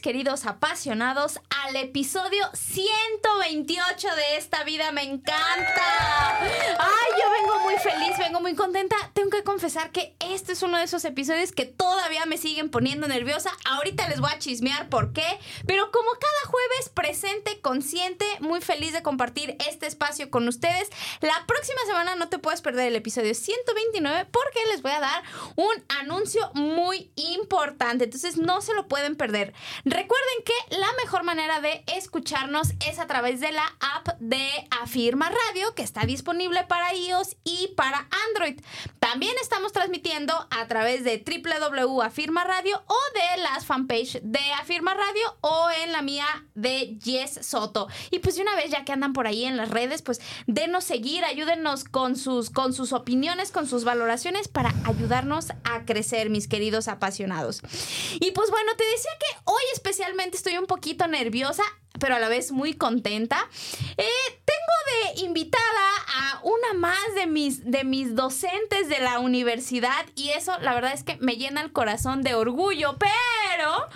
Queridos apasionados al episodio 128 de Esta vida me encanta. Ay, yo vengo muy feliz, vengo muy contenta. Tengo que confesar que este es uno de esos episodios que todavía me siguen poniendo nerviosa. Ahorita les voy a chismear por qué, pero como cada jueves presente, consciente, muy feliz de compartir este espacio con ustedes. La próxima semana no te puedes perder el episodio 129 porque les voy a dar un anuncio muy importante. Entonces no se lo pueden perder. Recuerden que la mejor manera de escucharnos es a través de la app de Afirma Radio, que está disponible para iOS y para Android. También estamos transmitiendo a través de www.afirma Radio o de las fanpage de Afirma Radio o en la mía de Yes Soto. Y pues una vez ya que andan por ahí en las redes, pues denos seguir, ayúdenos con sus, con sus opiniones, con sus valoraciones para ayudarnos a crecer, mis queridos apasionados. Y pues bueno, te decía que hoy especialmente estoy un poquito nerviosa, pero a la vez muy contenta. Eh, tengo de invitada a una más de mis, de mis docentes de la universidad y eso la verdad es que me llena el corazón de orgullo, pero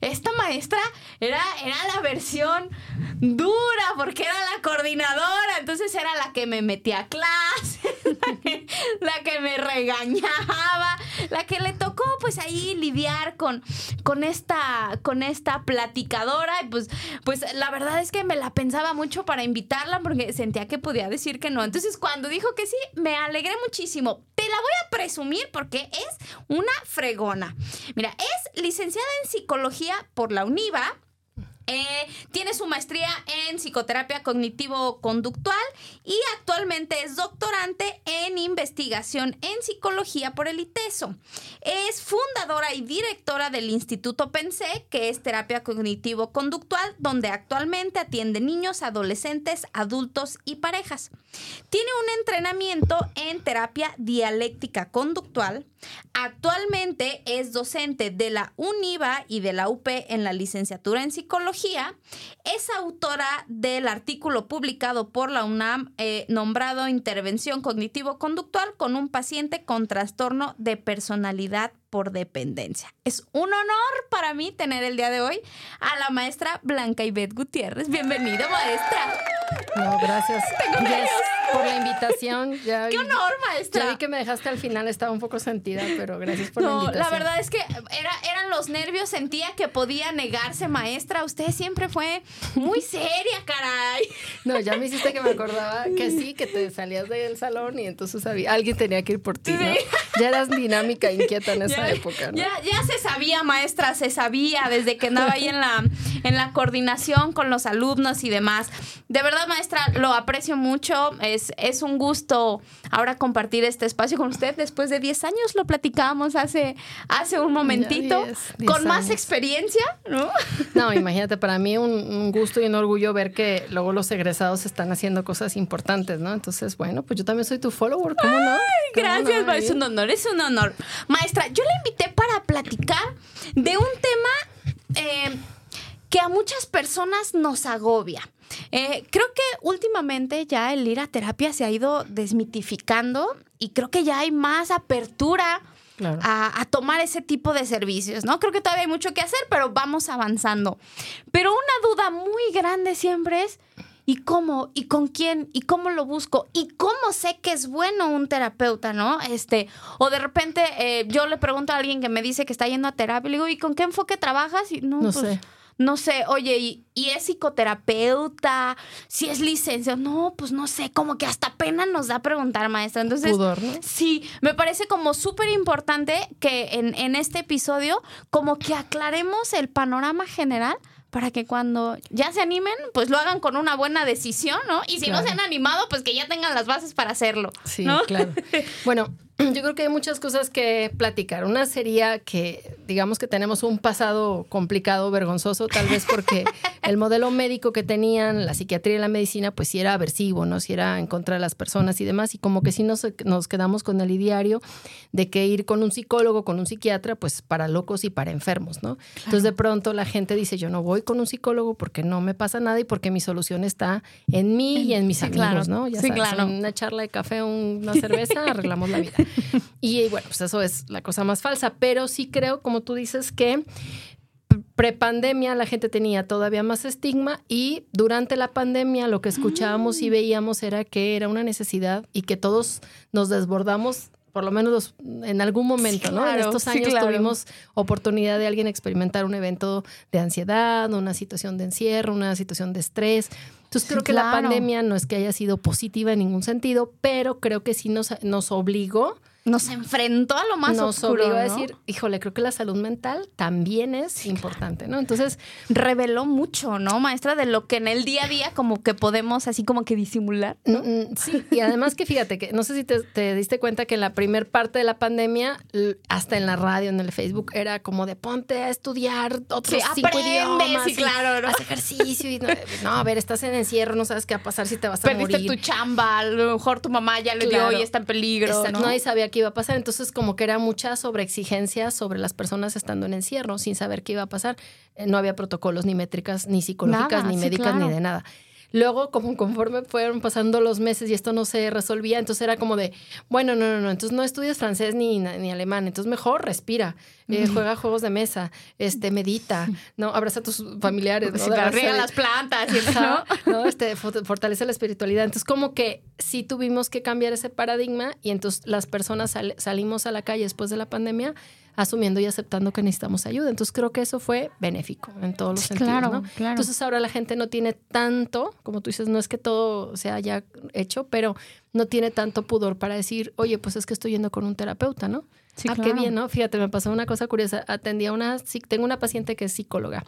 esta maestra era, era la versión dura porque era la coordinadora, entonces era la que me metía a clase, la que, la que me regañaba, la que le tocó pues ahí lidiar con, con, esta, con esta platicadora y pues, pues la verdad es que me la pensaba mucho para invitarla porque sentía que podía decir que no. Entonces cuando dijo que sí, me alegré muchísimo. Te la voy a presumir porque es una fregona. Mira, es licenciada en psicología por la UNIVA eh, tiene su maestría en psicoterapia cognitivo-conductual y actualmente es doctorante en investigación en psicología por el ITESO. Es fundadora y directora del Instituto Pensé, que es terapia cognitivo-conductual, donde actualmente atiende niños, adolescentes, adultos y parejas. Tiene un entrenamiento en terapia dialéctica conductual. Actualmente es docente de la UNIVA y de la UP en la licenciatura en psicología. Es autora del artículo publicado por la UNAM eh, nombrado Intervención cognitivo-conductual con un paciente con trastorno de personalidad por dependencia. Es un honor para mí tener el día de hoy a la maestra Blanca Ivette Gutiérrez. Bienvenida, maestra. No, gracias. Tengo Yes, por la invitación. Ya, ¡Qué honor, maestra! Ya vi que me dejaste al final, estaba un poco sentida, pero gracias por la No, invitación. la verdad es que era, eran los nervios, sentía que podía negarse, maestra. Usted siempre fue muy seria, caray. No, ya me hiciste que me acordaba que sí, que te salías del salón y entonces había, alguien tenía que ir por ti, ¿no? Sí. Ya eras dinámica, inquieta en esa Ya, época, ¿no? ya, ya se sabía, maestra, se sabía desde que andaba ahí en la, en la coordinación con los alumnos y demás. De verdad, maestra, lo aprecio mucho. Es, es un gusto ahora compartir este espacio con usted. Después de 10 años lo platicábamos hace, hace un momentito. 10, 10 con más experiencia, ¿no? No, imagínate, para mí un, un gusto y un orgullo ver que luego los egresados están haciendo cosas importantes, ¿no? Entonces, bueno, pues yo también soy tu follower, ¿cómo no? ¿Cómo Gracias, no? es un honor, es un honor. Maestra, yo la invité para platicar de un tema eh, que a muchas personas nos agobia. Eh, creo que últimamente ya el ir a terapia se ha ido desmitificando y creo que ya hay más apertura Claro. a, a tomar ese tipo de servicios, ¿no? Creo que todavía hay mucho que hacer, pero vamos avanzando. Pero una duda muy grande siempre es, ¿y cómo? ¿Y con quién? ¿Y cómo lo busco? ¿Y cómo sé que es bueno un terapeuta, no? Este, o de repente eh, yo le pregunto a alguien que me dice que está yendo a terapia y le digo, ¿y con qué enfoque trabajas? Y no, No pues, sé. No sé, oye, ¿y, y es psicoterapeuta? ¿Si es licenciado? No, pues no sé, como que hasta pena nos da preguntar, maestra. Entonces, Pudor, ¿no? Sí, me parece como súper importante que en, en este episodio como que aclaremos el panorama general para que cuando ya se animen, pues lo hagan con una buena decisión, ¿no? Y si no se han animado, pues que ya tengan las bases para hacerlo. Sí, ¿no? claro. Bueno, Yo creo que hay muchas cosas que platicar. Una sería que, digamos que tenemos un pasado complicado, vergonzoso, tal vez porque el modelo médico que tenían, la psiquiatría y la medicina, pues sí era aversivo, ¿no? Si era en contra de las personas y demás. Y como que sí nos, nos quedamos con el ideario de que ir con un psicólogo, con un psiquiatra, pues para locos y para enfermos, ¿no? Entonces de pronto la gente dice, yo no voy con un psicólogo porque no me pasa nada y porque mi solución está en mí y en mis amigos, ¿no? Ya sí, sabes, claro. una charla de café, una cerveza, arreglamos la vida. Y bueno, pues eso es la cosa más falsa, pero sí creo, como tú dices, que prepandemia la gente tenía todavía más estigma y durante la pandemia lo que escuchábamos y veíamos era que era una necesidad y que todos nos desbordamos por lo menos en algún momento, Sí, ¿no? En estos sí, años claro. tuvimos oportunidad de alguien experimentar un evento de ansiedad, una situación de encierro, una situación de estrés. Entonces Sí, creo que la pandemia no es que haya sido positiva en ningún sentido, pero creo que sí nos, nos obligó Nos enfrentó a lo más nos oscuro, obligó a ¿no? decir, híjole, creo que la salud mental también es importante, ¿no? Entonces, reveló mucho, ¿no, maestra? De lo que en el día a día como que podemos así como que disimular. mm, mm, sí, y además que fíjate que no sé si te, te diste cuenta que en la primer parte de la pandemia, hasta en la radio, en el Facebook, era como de ponte a estudiar otros Sí, cinco idiomas. y claro, ¿no? Haz ejercicio y no, no, a ver, estás en encierro, no sabes qué va a pasar si te vas a Perdiste morir. tu chamba, a lo mejor tu mamá ya le Claro. dio y está en peligro, Exacto, ¿no? Nadie sabía qué iba a pasar. Entonces, como que era mucha sobreexigencia sobre las personas estando en encierro, sin saber qué iba a pasar. Eh, No había protocolos, ni métricas, ni psicológicas, Nada, ni sí, médicas, claro. ni de nada. Luego, como conforme fueron pasando los meses y esto no se resolvía, entonces era como de, bueno, no, no, no, entonces no estudias francés ni, ni alemán, entonces mejor respira, eh, juega juegos de mesa, este, medita, ¿no? Abraza a tus familiares, ¿no? Las plantas, y ¿no? ¿no? Este, fo- fortalece la espiritualidad. Entonces, como que sí tuvimos que cambiar ese paradigma y entonces las personas sal- salimos a la calle después de la pandemia asumiendo y aceptando que necesitamos ayuda. Entonces, creo que eso fue benéfico en todos los Sí, sentidos, claro, ¿no? claro. Entonces, ahora la gente no tiene tanto, como tú dices, no es que todo se haya hecho, pero no tiene tanto pudor para decir, oye, pues es que estoy yendo con un terapeuta, ¿no? Sí, ah, qué bien, ¿no? Fíjate, me pasó una cosa curiosa. Atendí a una, tengo una paciente que es psicóloga,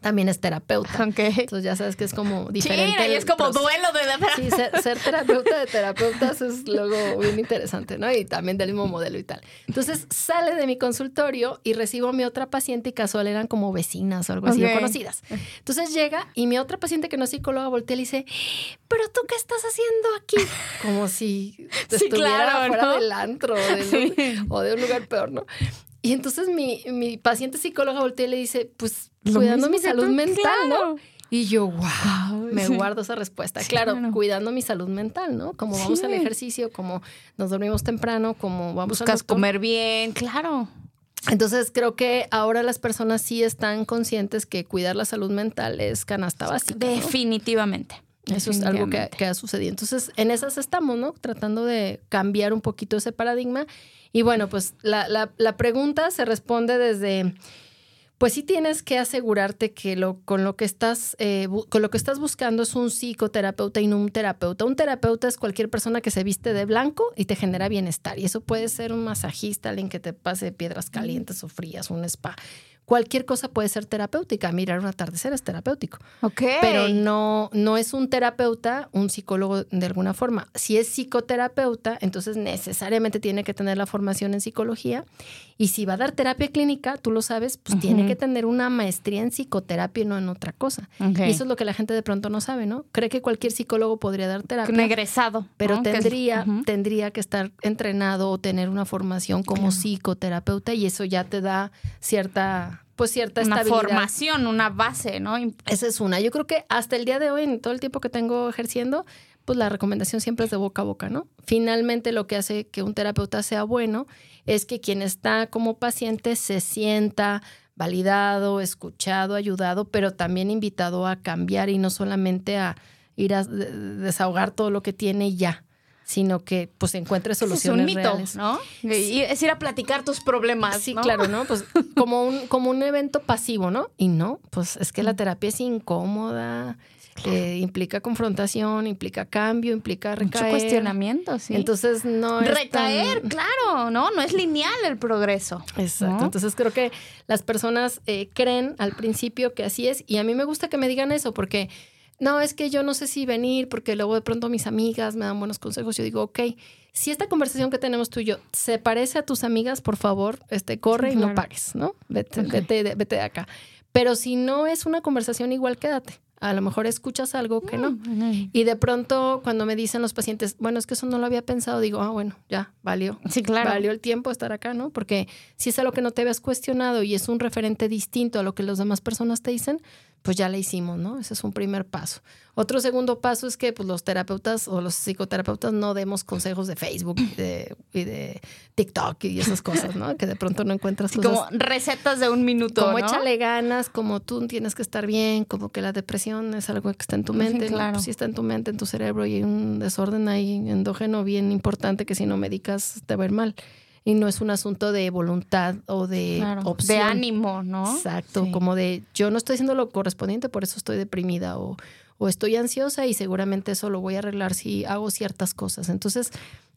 también es terapeuta. Ok. Entonces ya sabes que es como diferente. Sí, y es como duelo de la Sí, ser, ser terapeuta de terapeutas es luego bien interesante, ¿no? Y también del mismo modelo y tal. Entonces sale de mi consultorio y recibo a mi otra paciente y casual eran como vecinas o algo así, o conocidas. Entonces llega y mi otra paciente que no es psicóloga voltea y le dice, pero tú qué estás haciendo aquí? Como si Sí, estuviera claro, fuera ¿no? del antro o de, Sí. o de un lugar peor, ¿no? Y entonces mi, mi paciente psicóloga voltea y le dice, pues cuidando mi salud tú, mental, claro. ¿no? Y yo, wow, me Sí. guardo esa respuesta. Sí, claro, claro. cuidando mi salud mental, ¿no? Como vamos al ejercicio, como nos dormimos temprano, como vamos Buscas doctor. comer bien, claro. Entonces creo que ahora las personas sí están conscientes que cuidar la salud mental es canasta básica. ¿no? Definitivamente. Eso es algo que ha sucedido. Entonces, en esas estamos, ¿no? Tratando de cambiar un poquito ese paradigma. Y bueno, pues la, la- la pregunta se responde desde, pues sí tienes que asegurarte que lo, con, lo que estás, eh, con lo que estás buscando es un psicoterapeuta y no un terapeuta. Un terapeuta es cualquier persona que se viste de blanco y te genera bienestar. Y eso puede ser un masajista, alguien que te pase piedras calientes o frías, un spa. Cualquier cosa puede ser terapéutica. Mirar un atardecer es terapéutico Ok. pero no, no es un terapeuta, un psicólogo de alguna forma. Si es psicoterapeuta, entonces necesariamente tiene que tener la formación en psicología. Y si va a dar terapia clínica, tú lo sabes, pues tiene que tener una maestría en psicoterapia y no en otra cosa. Y eso es lo que la gente de pronto no sabe, ¿no? Cree que cualquier psicólogo podría dar terapia. Un egresado. Pero tendría, tendría que estar entrenado o tener una formación como Claro. psicoterapeuta y eso ya te da cierta, pues cierta una estabilidad. formación, una base, ¿no? Esa es una. Yo creo que hasta el día de hoy, en todo el tiempo que tengo ejerciendo, pues la recomendación siempre es de boca a boca, ¿no? Finalmente lo que hace que un terapeuta sea bueno es que quien está como paciente se sienta validado, escuchado, ayudado, pero también invitado a cambiar y no solamente a ir a de- desahogar todo lo que tiene ya, sino que pues encuentre Ese es soluciones un mito, reales. ¿no? Y es ir a platicar tus problemas. Sí, ¿no? claro, ¿no? Pues como un, como un evento pasivo, ¿no? Y no, pues es que la terapia es incómoda, eh, implica confrontación, implica cambio, implica Mucho recaer. cuestionamiento, sí. Entonces no es Recaer, tan- claro, ¿no? No es lineal el progreso. Exacto. ¿no? Entonces creo que las personas eh, creen al principio que así es y a mí me gusta que me digan eso porque no, es que yo no sé si venir porque luego de pronto mis amigas me dan buenos consejos. Yo digo, ok, si esta conversación que tenemos tú y yo se parece a tus amigas, por favor, este, corre y no pagues, ¿no? Vete, vete, vete de acá. Pero si no es una conversación igual, quédate a lo mejor escuchas algo que no. Mm, y de pronto cuando me dicen los pacientes, bueno, es que eso no lo había pensado, digo, ah, bueno, ya, valió. Sí, claro. Valió el tiempo estar acá, ¿no? Porque si es algo que no te habías cuestionado y es un referente distinto a lo que las demás personas te dicen, pues ya la hicimos, ¿no? Ese es un primer paso. Otro segundo paso es que pues, los terapeutas o los psicoterapeutas no demos consejos de Facebook y de, TikTok y esas cosas, ¿no? Que de pronto no encuentras cosas. Como recetas de un minuto. Como échale ganas, como tú tienes que estar bien, como que la depresión es algo que está en tu mente. claro. Sí está en tu mente, en tu cerebro y hay un desorden ahí endógeno bien importante que si no medicas te va a ir mal y no es un asunto de voluntad o de opción. De ánimo, ¿no? Exacto, como de yo no estoy haciendo lo correspondiente, por eso estoy deprimida o, o estoy ansiosa y seguramente eso lo voy a arreglar si hago ciertas cosas. Entonces,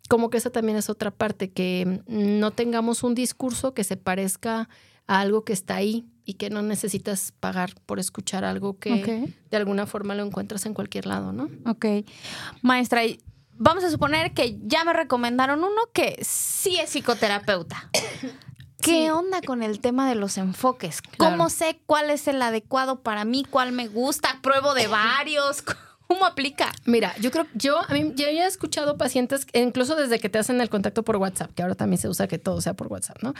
como que esa también es otra parte, que no tengamos un discurso que se parezca a algo que está ahí y que no necesitas pagar por escuchar algo que de alguna forma lo encuentras en cualquier lado, ¿no? Ok. Maestra, vamos a suponer que ya me recomendaron uno que sí es psicoterapeuta. ¿Qué onda con el tema de los enfoques? ¿Cómo sé cuál es el adecuado para mí? ¿Cuál me gusta? ¿Pruebo de varios? ¿Cómo aplica? Mira, yo creo, yo, a mí, yo ya he escuchado pacientes, incluso desde que te hacen el contacto por WhatsApp, que ahora también se usa que todo sea por WhatsApp, ¿no?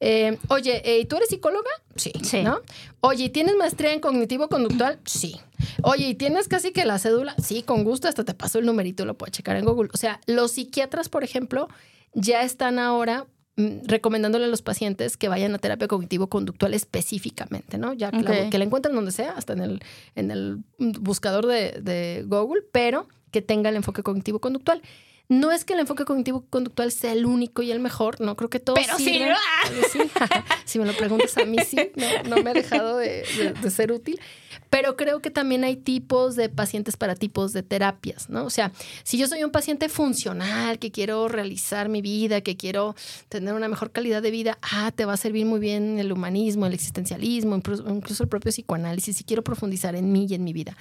Eh, oye, eh, ¿tú eres psicóloga? Sí. sí. ¿No? Oye, ¿tienes maestría en cognitivo-conductual? Sí. Oye, ¿y tienes casi que la cédula? Sí, con gusto, hasta te paso el numerito, lo puedo checar en Google. O sea, los psiquiatras, por ejemplo, ya están ahora recomendándole a los pacientes que vayan a terapia cognitivo-conductual específicamente, ¿no? Ya que, la, encuentren donde sea, hasta en el, en el buscador de, Google, pero que tenga el enfoque cognitivo-conductual. No es que el enfoque cognitivo-conductual sea el único y el mejor, no creo que todos Pero sí, si me lo preguntas a mí, sí, no, me ha dejado de ser útil. Pero creo que también hay tipos de pacientes para tipos de terapias, ¿no? O sea, si yo soy un paciente funcional, que quiero realizar mi vida, que quiero tener una mejor calidad de vida, ah, te va a servir muy bien el humanismo, el existencialismo, incluso el propio psicoanálisis, si quiero profundizar en mí y en mi vida.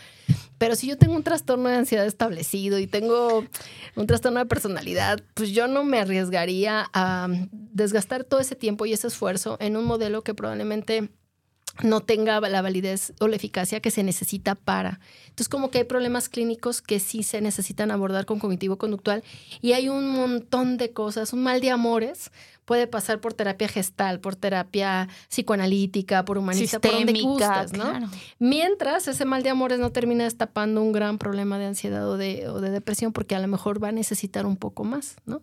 Pero si yo tengo un trastorno de ansiedad establecido y tengo un trastorno de personalidad, pues yo no me arriesgaría a desgastar todo ese tiempo y ese esfuerzo en un modelo que probablemente no tenga la validez o la eficacia que se necesita para. Entonces, como que hay problemas clínicos que sí se necesitan abordar con cognitivo conductual y hay un montón de cosas, un mal de amores puede pasar por terapia gestal, por terapia psicoanalítica, por humanista, por donde gustas, ¿no? Mientras ese mal de amores no termina destapando un gran problema de ansiedad o de, o de depresión porque a lo mejor va a necesitar un poco más, ¿no?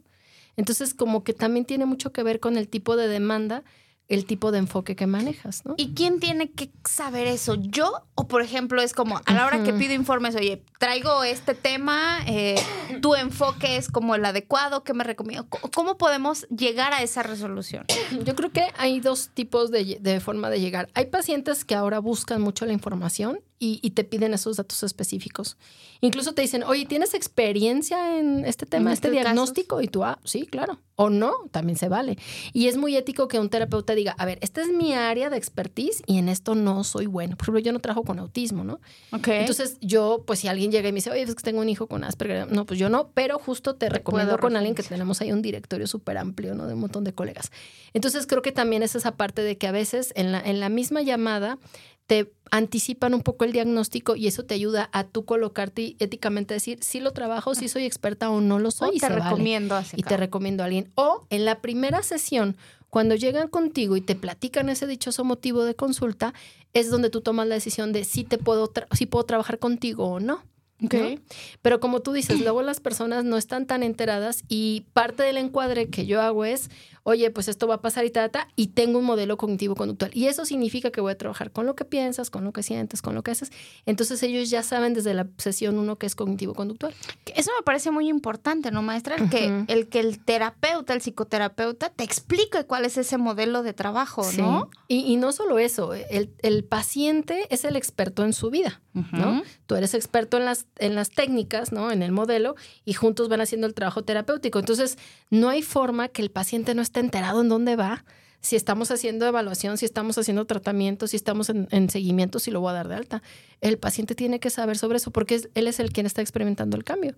Entonces, como que también tiene mucho que ver con el tipo de demanda el tipo de enfoque que manejas, ¿no? ¿Y quién tiene que saber eso? ¿Yo? O por ejemplo, es como a la hora que pido informes, oye, traigo este tema, eh, tu enfoque es como el adecuado, ¿qué me recomiendo? ¿Cómo podemos llegar a esa resolución? Yo creo que hay dos tipos de, de forma de llegar. Hay pacientes que ahora buscan mucho la información y, te piden esos datos específicos. Incluso te dicen, oye, ¿tienes experiencia en este tema, este diagnóstico? Y tú, ah, sí, claro. O no, también se vale. Y es muy ético que un terapeuta diga, a ver, esta es mi área de expertise y en esto no soy bueno. Por ejemplo, yo no trabajo con autismo, ¿no? Ok. Entonces, yo, pues si alguien llega y me dice, oye, es que tengo un hijo con Asperger, no, pues yo no, pero justo te recomiendo con alguien que tenemos ahí un directorio súper amplio, ¿no? De un montón de colegas. Entonces, creo que también es esa parte de que a veces en la, en la misma llamada te anticipan un poco el diagnóstico y eso te ayuda a tú colocarte éticamente decir si lo trabajo, si soy experta o no lo soy. y te recomiendo Y te recomiendo a alguien. O en la primera sesión, cuando llegan contigo y te platican ese dichoso motivo de consulta, es donde tú tomas la decisión de si te puedo, si puedo trabajar contigo o no. Okay. Pero como tú dices, luego las personas no están tan enteradas y parte del encuadre que yo hago es, oye, pues esto va a pasar y ta, y tengo un modelo cognitivo conductual. Y eso significa que voy a trabajar con lo que piensas, con lo que sientes, con lo que haces. Entonces ellos ya saben desde la sesión uno que es cognitivo conductual. Eso me parece muy importante, ¿no, maestra? El, que, el que el terapeuta, el psicoterapeuta, te explique cuál es ese modelo de trabajo, ¿no? Y, no solo eso, el, paciente es el experto en su vida, ¿no? Tú eres experto en las, en las técnicas, ¿no? En el modelo, y juntos van haciendo el trabajo terapéutico. Entonces, no hay forma que el paciente no esté enterado en dónde va si estamos haciendo evaluación, si estamos haciendo tratamiento, si estamos en, seguimiento, si lo voy a dar de alta. El paciente tiene que saber sobre eso porque él es el quien está experimentando el cambio.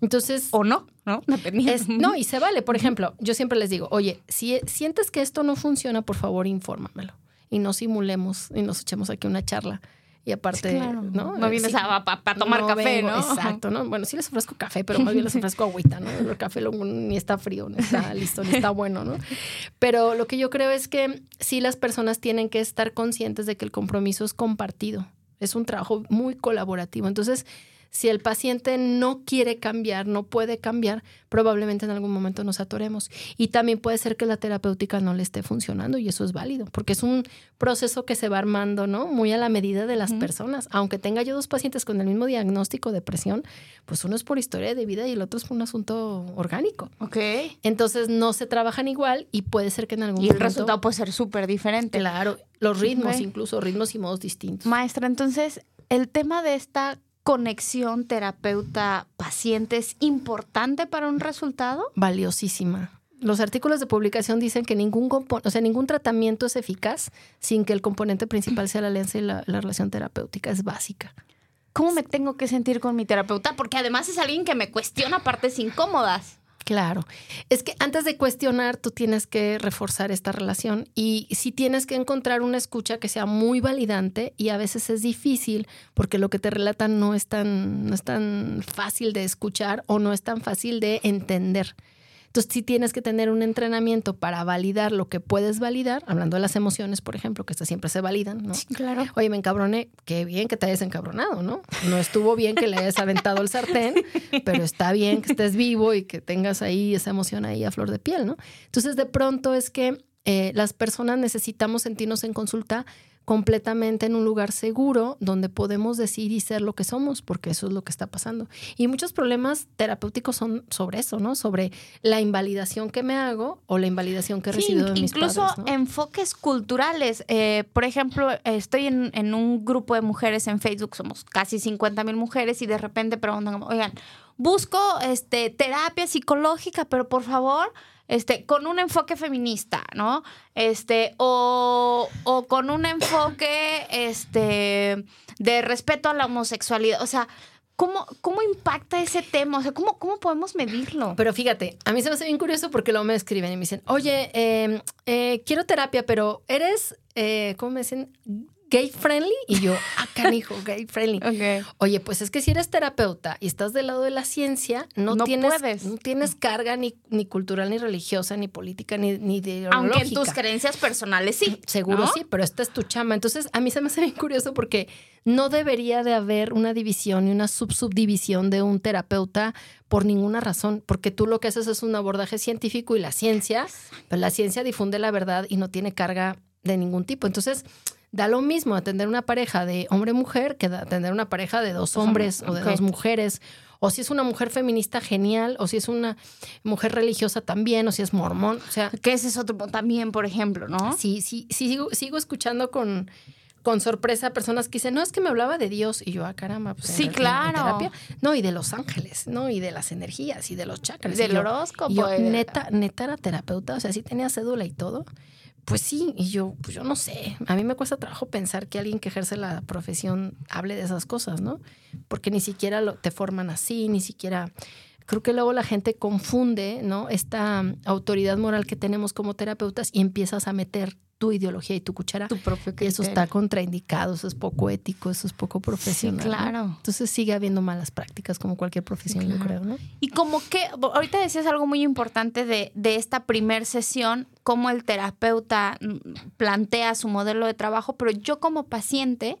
Entonces. O no, ¿no? no, y se vale. Por ejemplo, yo siempre les digo, oye, si sientes que esto no funciona, por favor, infórmamelo. Y no simulemos y nos echemos aquí una charla. Y aparte, ¿no? No vienes a, para tomar café, ¿no? Exacto, ¿no? Bueno, sí les ofrezco café, pero más bien les ofrezco agüita, ¿no? El café ni está frío, ni está listo, ni está bueno, ¿no? Pero lo que yo creo es que sí las personas tienen que estar conscientes de que el compromiso es compartido. Es un trabajo muy colaborativo. Entonces, si el paciente no quiere cambiar, no puede cambiar, probablemente en algún momento nos atoremos. Y también puede ser que la terapéutica no le esté funcionando y eso es válido, porque es un proceso que se va armando, ¿no? Muy a la medida de las personas. Aunque tenga yo dos pacientes con el mismo diagnóstico, depresión, pues uno es por historia de vida y el otro es por un asunto orgánico. Ok. Entonces no se trabajan igual y puede ser que en algún momento... Y el resultado puede ser súper diferente. Claro, los ritmos, incluso ritmos y modos distintos. Maestra, entonces el tema de esta conexión terapeuta-paciente es importante para un resultado? Valiosísima. Los artículos de publicación dicen que ningún, o sea, ningún tratamiento es eficaz sin que el componente principal sea la alianza y la relación terapéutica. Es básica. ¿Cómo me tengo que sentir con mi terapeuta? Porque además es alguien que me cuestiona partes incómodas. Claro. Es que antes de cuestionar, tú tienes que reforzar esta relación y si tienes que encontrar una escucha que sea muy validante y a veces es difícil porque lo que te relatan no es tan, no es tan fácil de escuchar o no es tan fácil de entender. Entonces, sí tienes que tener un entrenamiento para validar lo que puedes validar, hablando de las emociones, por ejemplo, que estas siempre se validan, ¿no? claro. Oye, me encabroné, qué bien que te hayas encabronado, ¿no? No estuvo bien que le hayas aventado el sartén, pero está bien que estés vivo y que tengas ahí esa emoción ahí a flor de piel, ¿no? Entonces, de pronto es que eh, las personas necesitamos sentirnos en consulta completamente en un lugar seguro donde podemos decir y ser lo que somos, porque eso es lo que está pasando. Y muchos problemas terapéuticos son sobre eso, ¿no? Sobre la invalidación que me hago o la invalidación que he recibido de mis incluso padres. Incluso enfoques culturales. Eh, por ejemplo, estoy en, en, un grupo de mujeres en Facebook, somos casi 50 mil mujeres y de repente preguntan, oigan, busco este, terapia psicológica, pero por favor este, con un enfoque feminista, ¿no? Este, o, con un enfoque este, de respeto a la homosexualidad. O sea, ¿Cómo, ¿Cómo impacta ese tema? O sea, ¿cómo, ¿cómo podemos medirlo? Pero fíjate, a mí se me hace bien curioso porque luego me escriben y me dicen, oye, em, eh, quiero terapia, pero eres, eh, ¿cómo me dicen? Gay friendly y yo, ah, canijo, gay friendly. Oye, pues es que si eres terapeuta y estás del lado de la ciencia, no, tienes, no tienes carga ni, ni cultural, ni religiosa, ni política, ni, ni ideológica. Aunque en tus creencias personales sí. Seguro sí, pero esta es tu chama. Entonces, a mí se me hace bien curioso porque no debería de haber una división ni una subsubdivisión de un terapeuta por ninguna razón, porque tú lo que haces es un abordaje científico y la ciencia, pues la ciencia difunde la verdad y no tiene carga de ningún tipo. Entonces, Da lo mismo atender una pareja de hombre-mujer que atender una pareja de dos hombres o de dos mujeres. O si es una mujer feminista, genial. O si es una mujer religiosa también. O si es mormón. O sea. Que ese es otro también, por ejemplo, ¿no? Sí, sí, sí. Sigo, sigo escuchando con, con sorpresa personas que dicen, no, es que me hablaba de Dios. Y yo, ah, caramba, pues. Sí, claro. no, y de los ángeles, ¿no? Y de las energías y de los chakras. Del horóscopo. yo, neta, neta era terapeuta. O sea, sí tenía cédula y todo. Pues sí, y yo, pues yo no sé. A mí me cuesta trabajo pensar que alguien que ejerce la profesión hable de esas cosas, ¿no? Porque ni siquiera lo, te forman así, ni siquiera. Creo que luego la gente confunde, ¿no? Esta autoridad moral que tenemos como terapeutas y empiezas a meter tu ideología y tu cuchara. Tu propio Y eso está contraindicado, eso es poco ético, eso es poco profesional. claro. Entonces sigue habiendo malas prácticas como cualquier profesión, yo creo, ¿no? Y como que, ahorita decías algo muy importante de, de esta primer sesión, cómo el terapeuta mm, plantea su modelo de trabajo, pero yo como paciente,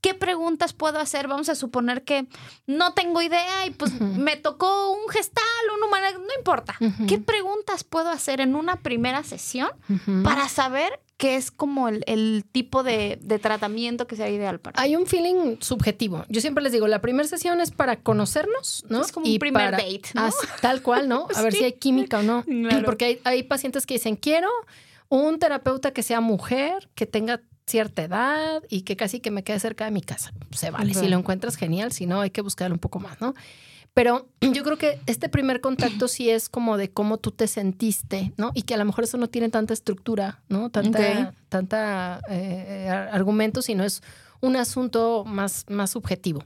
¿qué preguntas puedo hacer? Vamos a suponer que no tengo idea y pues me tocó un gestal, un humano, no importa. ¿Qué preguntas puedo hacer en una primera sesión para saber qué es como el, tipo de, tratamiento que sea ideal para. Hay un feeling subjetivo. Yo siempre les digo, la primera sesión es para conocernos, ¿no? Es como un primer date, ¿no? tal cual, ¿no? A ver si hay química o no. Porque hay, hay pacientes que dicen, quiero un terapeuta que sea mujer, que tenga cierta edad y que casi que me quede cerca de mi casa. Se vale. Si lo encuentras, genial. Si no, hay que buscar un poco más, ¿no? Pero yo creo que este primer contacto sí es como de cómo tú te sentiste, ¿no? Y que a lo mejor eso no tiene tanta estructura, ¿no? Tanta, tanta eh, argumento, sino es un asunto más, más subjetivo.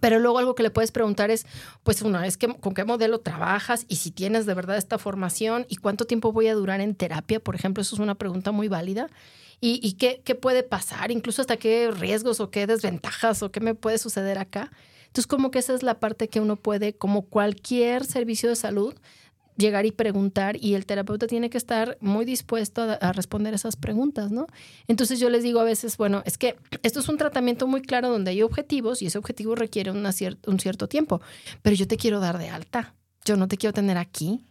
Pero luego algo que le puedes preguntar es, pues una es que con qué modelo trabajas y si tienes de verdad esta formación y cuánto tiempo voy a durar en terapia, por ejemplo, eso es una pregunta muy válida. ¿Y, y qué, qué, puede pasar? Incluso hasta qué riesgos o qué desventajas o qué me puede suceder acá. Entonces, como que esa es la parte que uno puede, como cualquier servicio de salud, llegar y preguntar y el terapeuta tiene que estar muy dispuesto a, responder esas preguntas, ¿no? Entonces yo les digo a veces, bueno, es que esto es un tratamiento muy claro donde hay objetivos y ese objetivo requiere una un cierto tiempo, pero yo te quiero dar de alta. Yo no te quiero tener aquí.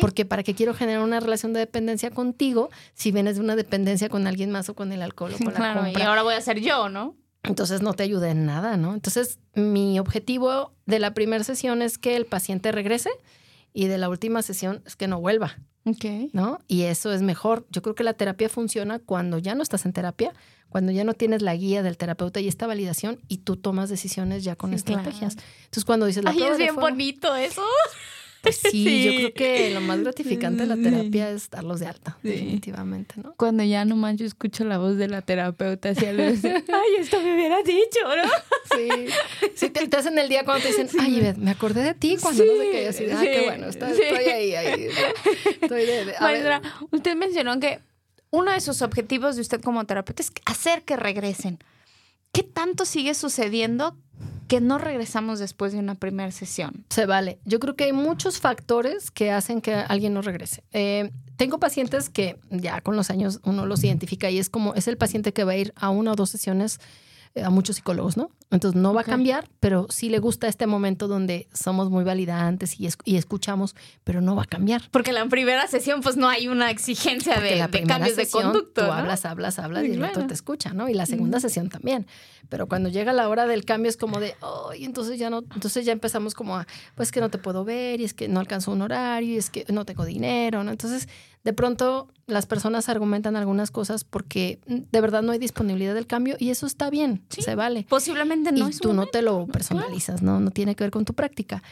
Porque para qué quiero generar una relación de dependencia contigo si vienes de una dependencia con alguien más o con el alcohol o con la compra. Y ahora voy a ser yo, ¿no? Entonces no te ayude en nada, ¿no? Entonces mi objetivo de la primera sesión es que el paciente regrese y de la última sesión es que no vuelva. Ok. ¿No? Y eso es mejor. Yo creo que la terapia funciona cuando ya no estás en terapia, cuando ya no tienes la guía del terapeuta y esta validación y tú tomas decisiones ya con estrategias. Entonces cuando dices la Ay, es bien bonito eso. Pues sí, yo creo que lo más gratificante de la terapia es darlos de alta, definitivamente, ¿no? Cuando ya nomás yo escucho la voz de la terapeuta, así algo ay, esto me hubieras dicho, ¿no? Sí, sí te, te hacen el día cuando te dicen, ay, me acordé de ti cuando no sé qué, así, ah, qué bueno, estoy ahí, ahí. Estoy de, Maestra, usted mencionó que uno de sus objetivos de usted como terapeuta es hacer que regresen. ¿Qué tanto sigue sucediendo que no regresamos después de una primera sesión? Se vale. Yo creo que hay muchos factores que hacen que alguien no regrese. Eh, tengo pacientes que ya con los años uno los identifica y es como, es el paciente que va a ir a una o dos sesiones a muchos psicólogos, ¿no? Entonces no va a cambiar, pero sí le gusta este momento donde somos muy validantes y, y, escuchamos, pero no va a cambiar. Porque en la primera sesión pues no hay una exigencia de, de, cambios de conducta. Tú hablas, hablas, hablas y el otro te escucha, ¿no? Y la segunda sesión también. Pero cuando llega la hora del cambio es como de, oh, y entonces ya no, entonces ya empezamos como a, pues que no te puedo ver y es que no alcanzo un horario y es que no tengo dinero, ¿no? Entonces de pronto las personas argumentan algunas cosas porque mm, de verdad no hay disponibilidad del cambio y eso está bien, se vale. Posiblemente no. Y tú no te lo personalizas, ¿no? No tiene que ver con tu práctica.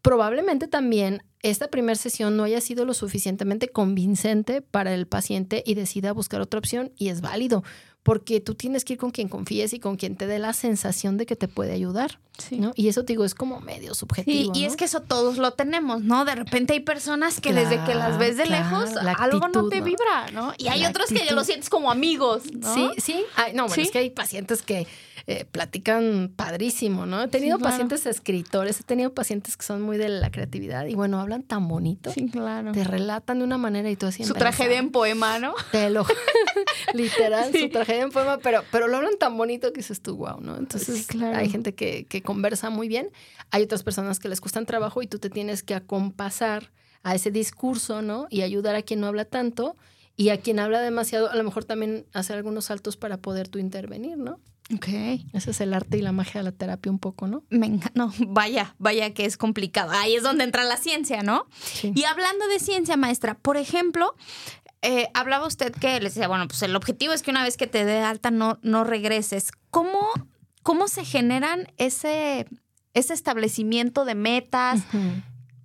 Probablemente también esta primera sesión no haya sido lo suficientemente convincente para el paciente y decida buscar otra opción y es válido porque tú tienes que ir con quien confíes y con quien te dé la sensación de que te puede ayudar, ¿no? Y eso te digo, es como medio subjetivo. y es que eso todos lo tenemos, ¿no? De repente hay personas que desde que las ves de lejos, algo no te vibra, ¿no? Y hay otros que ya lo sientes como amigos, ¿no? Sí, sí. no, bueno, es que hay pacientes que eh, platican padrísimo, ¿no? He tenido pacientes escritores, he tenido pacientes que son muy de la creatividad y bueno, hablan tan bonito. Sí, claro. Te relatan de una manera y tú así. Su tragedia en poema, ¿no? Te lo, literal, su tragedia en poema, pero, pero lo hablan tan bonito que dices tú, wow, ¿no? Entonces, hay gente que, que conversa muy bien, hay otras personas que les cuestan trabajo y tú te tienes que acompasar a ese discurso, ¿no? Y ayudar a quien no habla tanto y a quien habla demasiado, a lo mejor también hacer algunos saltos para poder tú intervenir, ¿no? Ok. Ese es el arte y la magia de la terapia un poco, ¿no? Me No, vaya, vaya que es complicado. Ahí es donde entra la ciencia, ¿no? Y hablando de ciencia, maestra, por ejemplo, eh, hablaba usted que le decía, bueno, pues el objetivo es que una vez que te dé alta no, no regreses. ¿Cómo, cómo se generan ese, ese establecimiento de metas?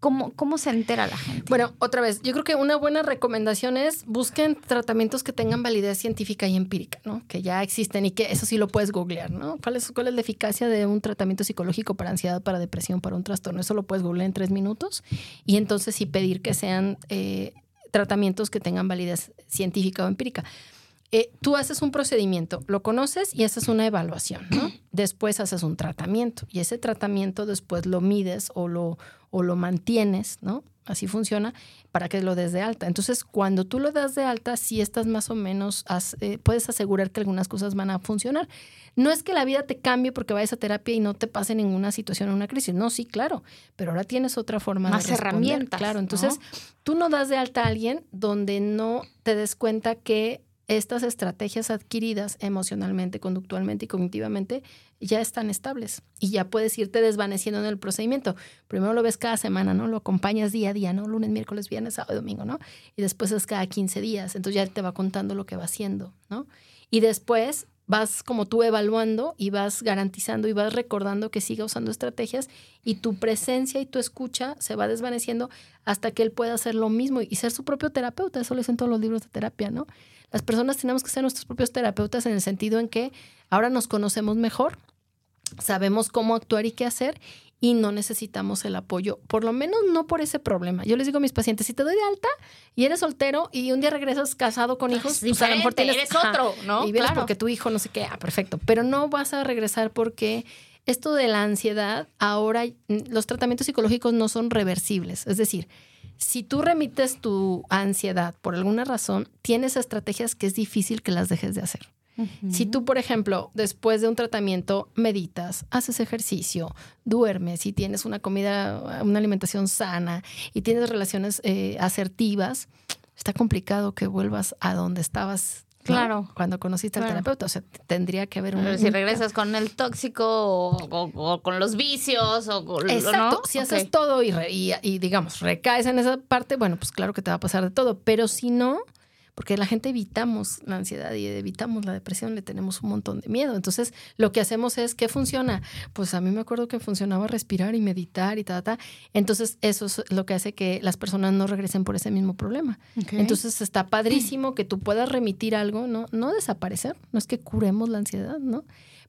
¿Cómo, se entera la gente? Bueno, otra vez, yo creo que una buena recomendación es busquen tratamientos que tengan validez científica y empírica, ¿no? Que ya existen y que eso sí lo puedes googlear, ¿no? ¿Cuál es, cuál es la eficacia de un tratamiento psicológico para ansiedad, para depresión, para un trastorno? Eso lo puedes googlear en tres minutos y entonces sí pedir que sean eh, tratamientos que tengan validez científica o empírica. Eh, tú haces un procedimiento, lo conoces y haces una evaluación, ¿no? Después haces un tratamiento y ese tratamiento después lo mides o lo o lo mantienes, ¿no? Así funciona para que lo des de alta. Entonces, cuando tú lo das de alta, sí estás más o menos, eh, puedes asegurar que algunas cosas van a funcionar. No es que la vida te cambie porque vayas a terapia y no te pase ninguna situación o una crisis. No, sí, claro. Pero ahora tienes otra forma más de herramientas. Claro. Entonces, tú no das de alta a alguien donde no te des cuenta que estas estrategias adquiridas emocionalmente, conductualmente y cognitivamente ya están estables y ya puedes irte desvaneciendo en el procedimiento. Primero lo ves cada semana, ¿no? Lo acompañas día a día, ¿no? Lunes, miércoles, viernes, sábado, domingo, ¿no? Y después es cada 15 días, entonces ya te va contando lo que va haciendo, ¿no? Y después vas como tú evaluando y vas garantizando y vas recordando que siga usando estrategias y tu presencia y tu escucha se va desvaneciendo hasta que él pueda hacer lo mismo y ser su propio terapeuta. Eso lo dicen todos los libros de terapia, ¿no? Las personas tenemos que ser nuestros propios terapeutas en el sentido en que ahora nos conocemos mejor, sabemos cómo actuar y qué hacer y no necesitamos el apoyo, por lo menos no por ese problema. Yo les digo a mis pacientes, si te doy de alta y eres soltero y un día regresas casado con hijos, pues a lo mejor tienes eres otro, ¿no? Y vienes porque tu hijo no sé qué, ah, perfecto, pero no vas a regresar porque esto de la ansiedad, ahora los tratamientos psicológicos no son reversibles, es decir, si tú remites tu ansiedad por alguna razón, tienes estrategias que es difícil que las dejes de hacer. Si tú, por ejemplo, después de un tratamiento meditas, haces ejercicio, duermes y tienes una comida, una alimentación sana y tienes relaciones eh, asertivas, está complicado que vuelvas a donde estabas Claro. Cuando conociste al terapeuta, o sea, tendría que haber un... Pero si regresas con el tóxico o, con los vicios o con... Exacto, si haces todo y, y, digamos, recaes en esa parte, bueno, pues claro que te va a pasar de todo, pero si no, porque la gente evitamos la ansiedad y evitamos la depresión, le tenemos un montón de miedo. Entonces, lo que hacemos es, ¿qué funciona? Pues a mí me acuerdo que funcionaba respirar y meditar y ta, ta. Entonces, eso es lo que hace que las personas no regresen por ese mismo problema. Entonces, está padrísimo que tú puedas remitir algo, ¿no? No desaparecer, no es que curemos la ansiedad, ¿no?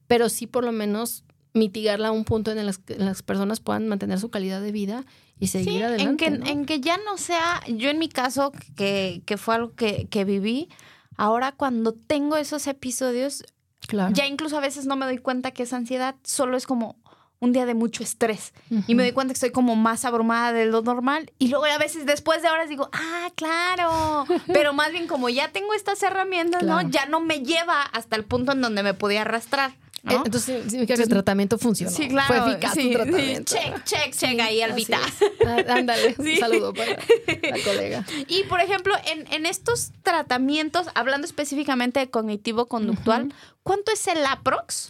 Pero sí por lo menos mitigarla a un punto en el que las personas puedan mantener su calidad de vida y seguir adelante. En que, en que ya no sea, yo en mi caso, que, que fue algo que, que, viví, ahora cuando tengo esos episodios, claro. ya incluso a veces no me doy cuenta que esa ansiedad solo es como un día de mucho estrés y me doy cuenta que estoy como más abrumada de lo normal y luego a veces después de horas digo, ah, claro, pero más bien como ya tengo estas herramientas, ¿no? Ya no me lleva hasta el punto en donde me podía arrastrar. Eh, entonces significa que el tratamiento funcionó. Sí, claro. Fue eficaz sí, tratamiento. check, check, check ahí, Albita. Ah, ándale, un saludo para la colega. Y por ejemplo, en, en estos tratamientos, hablando específicamente de cognitivo-conductual, ¿cuánto es el aprox?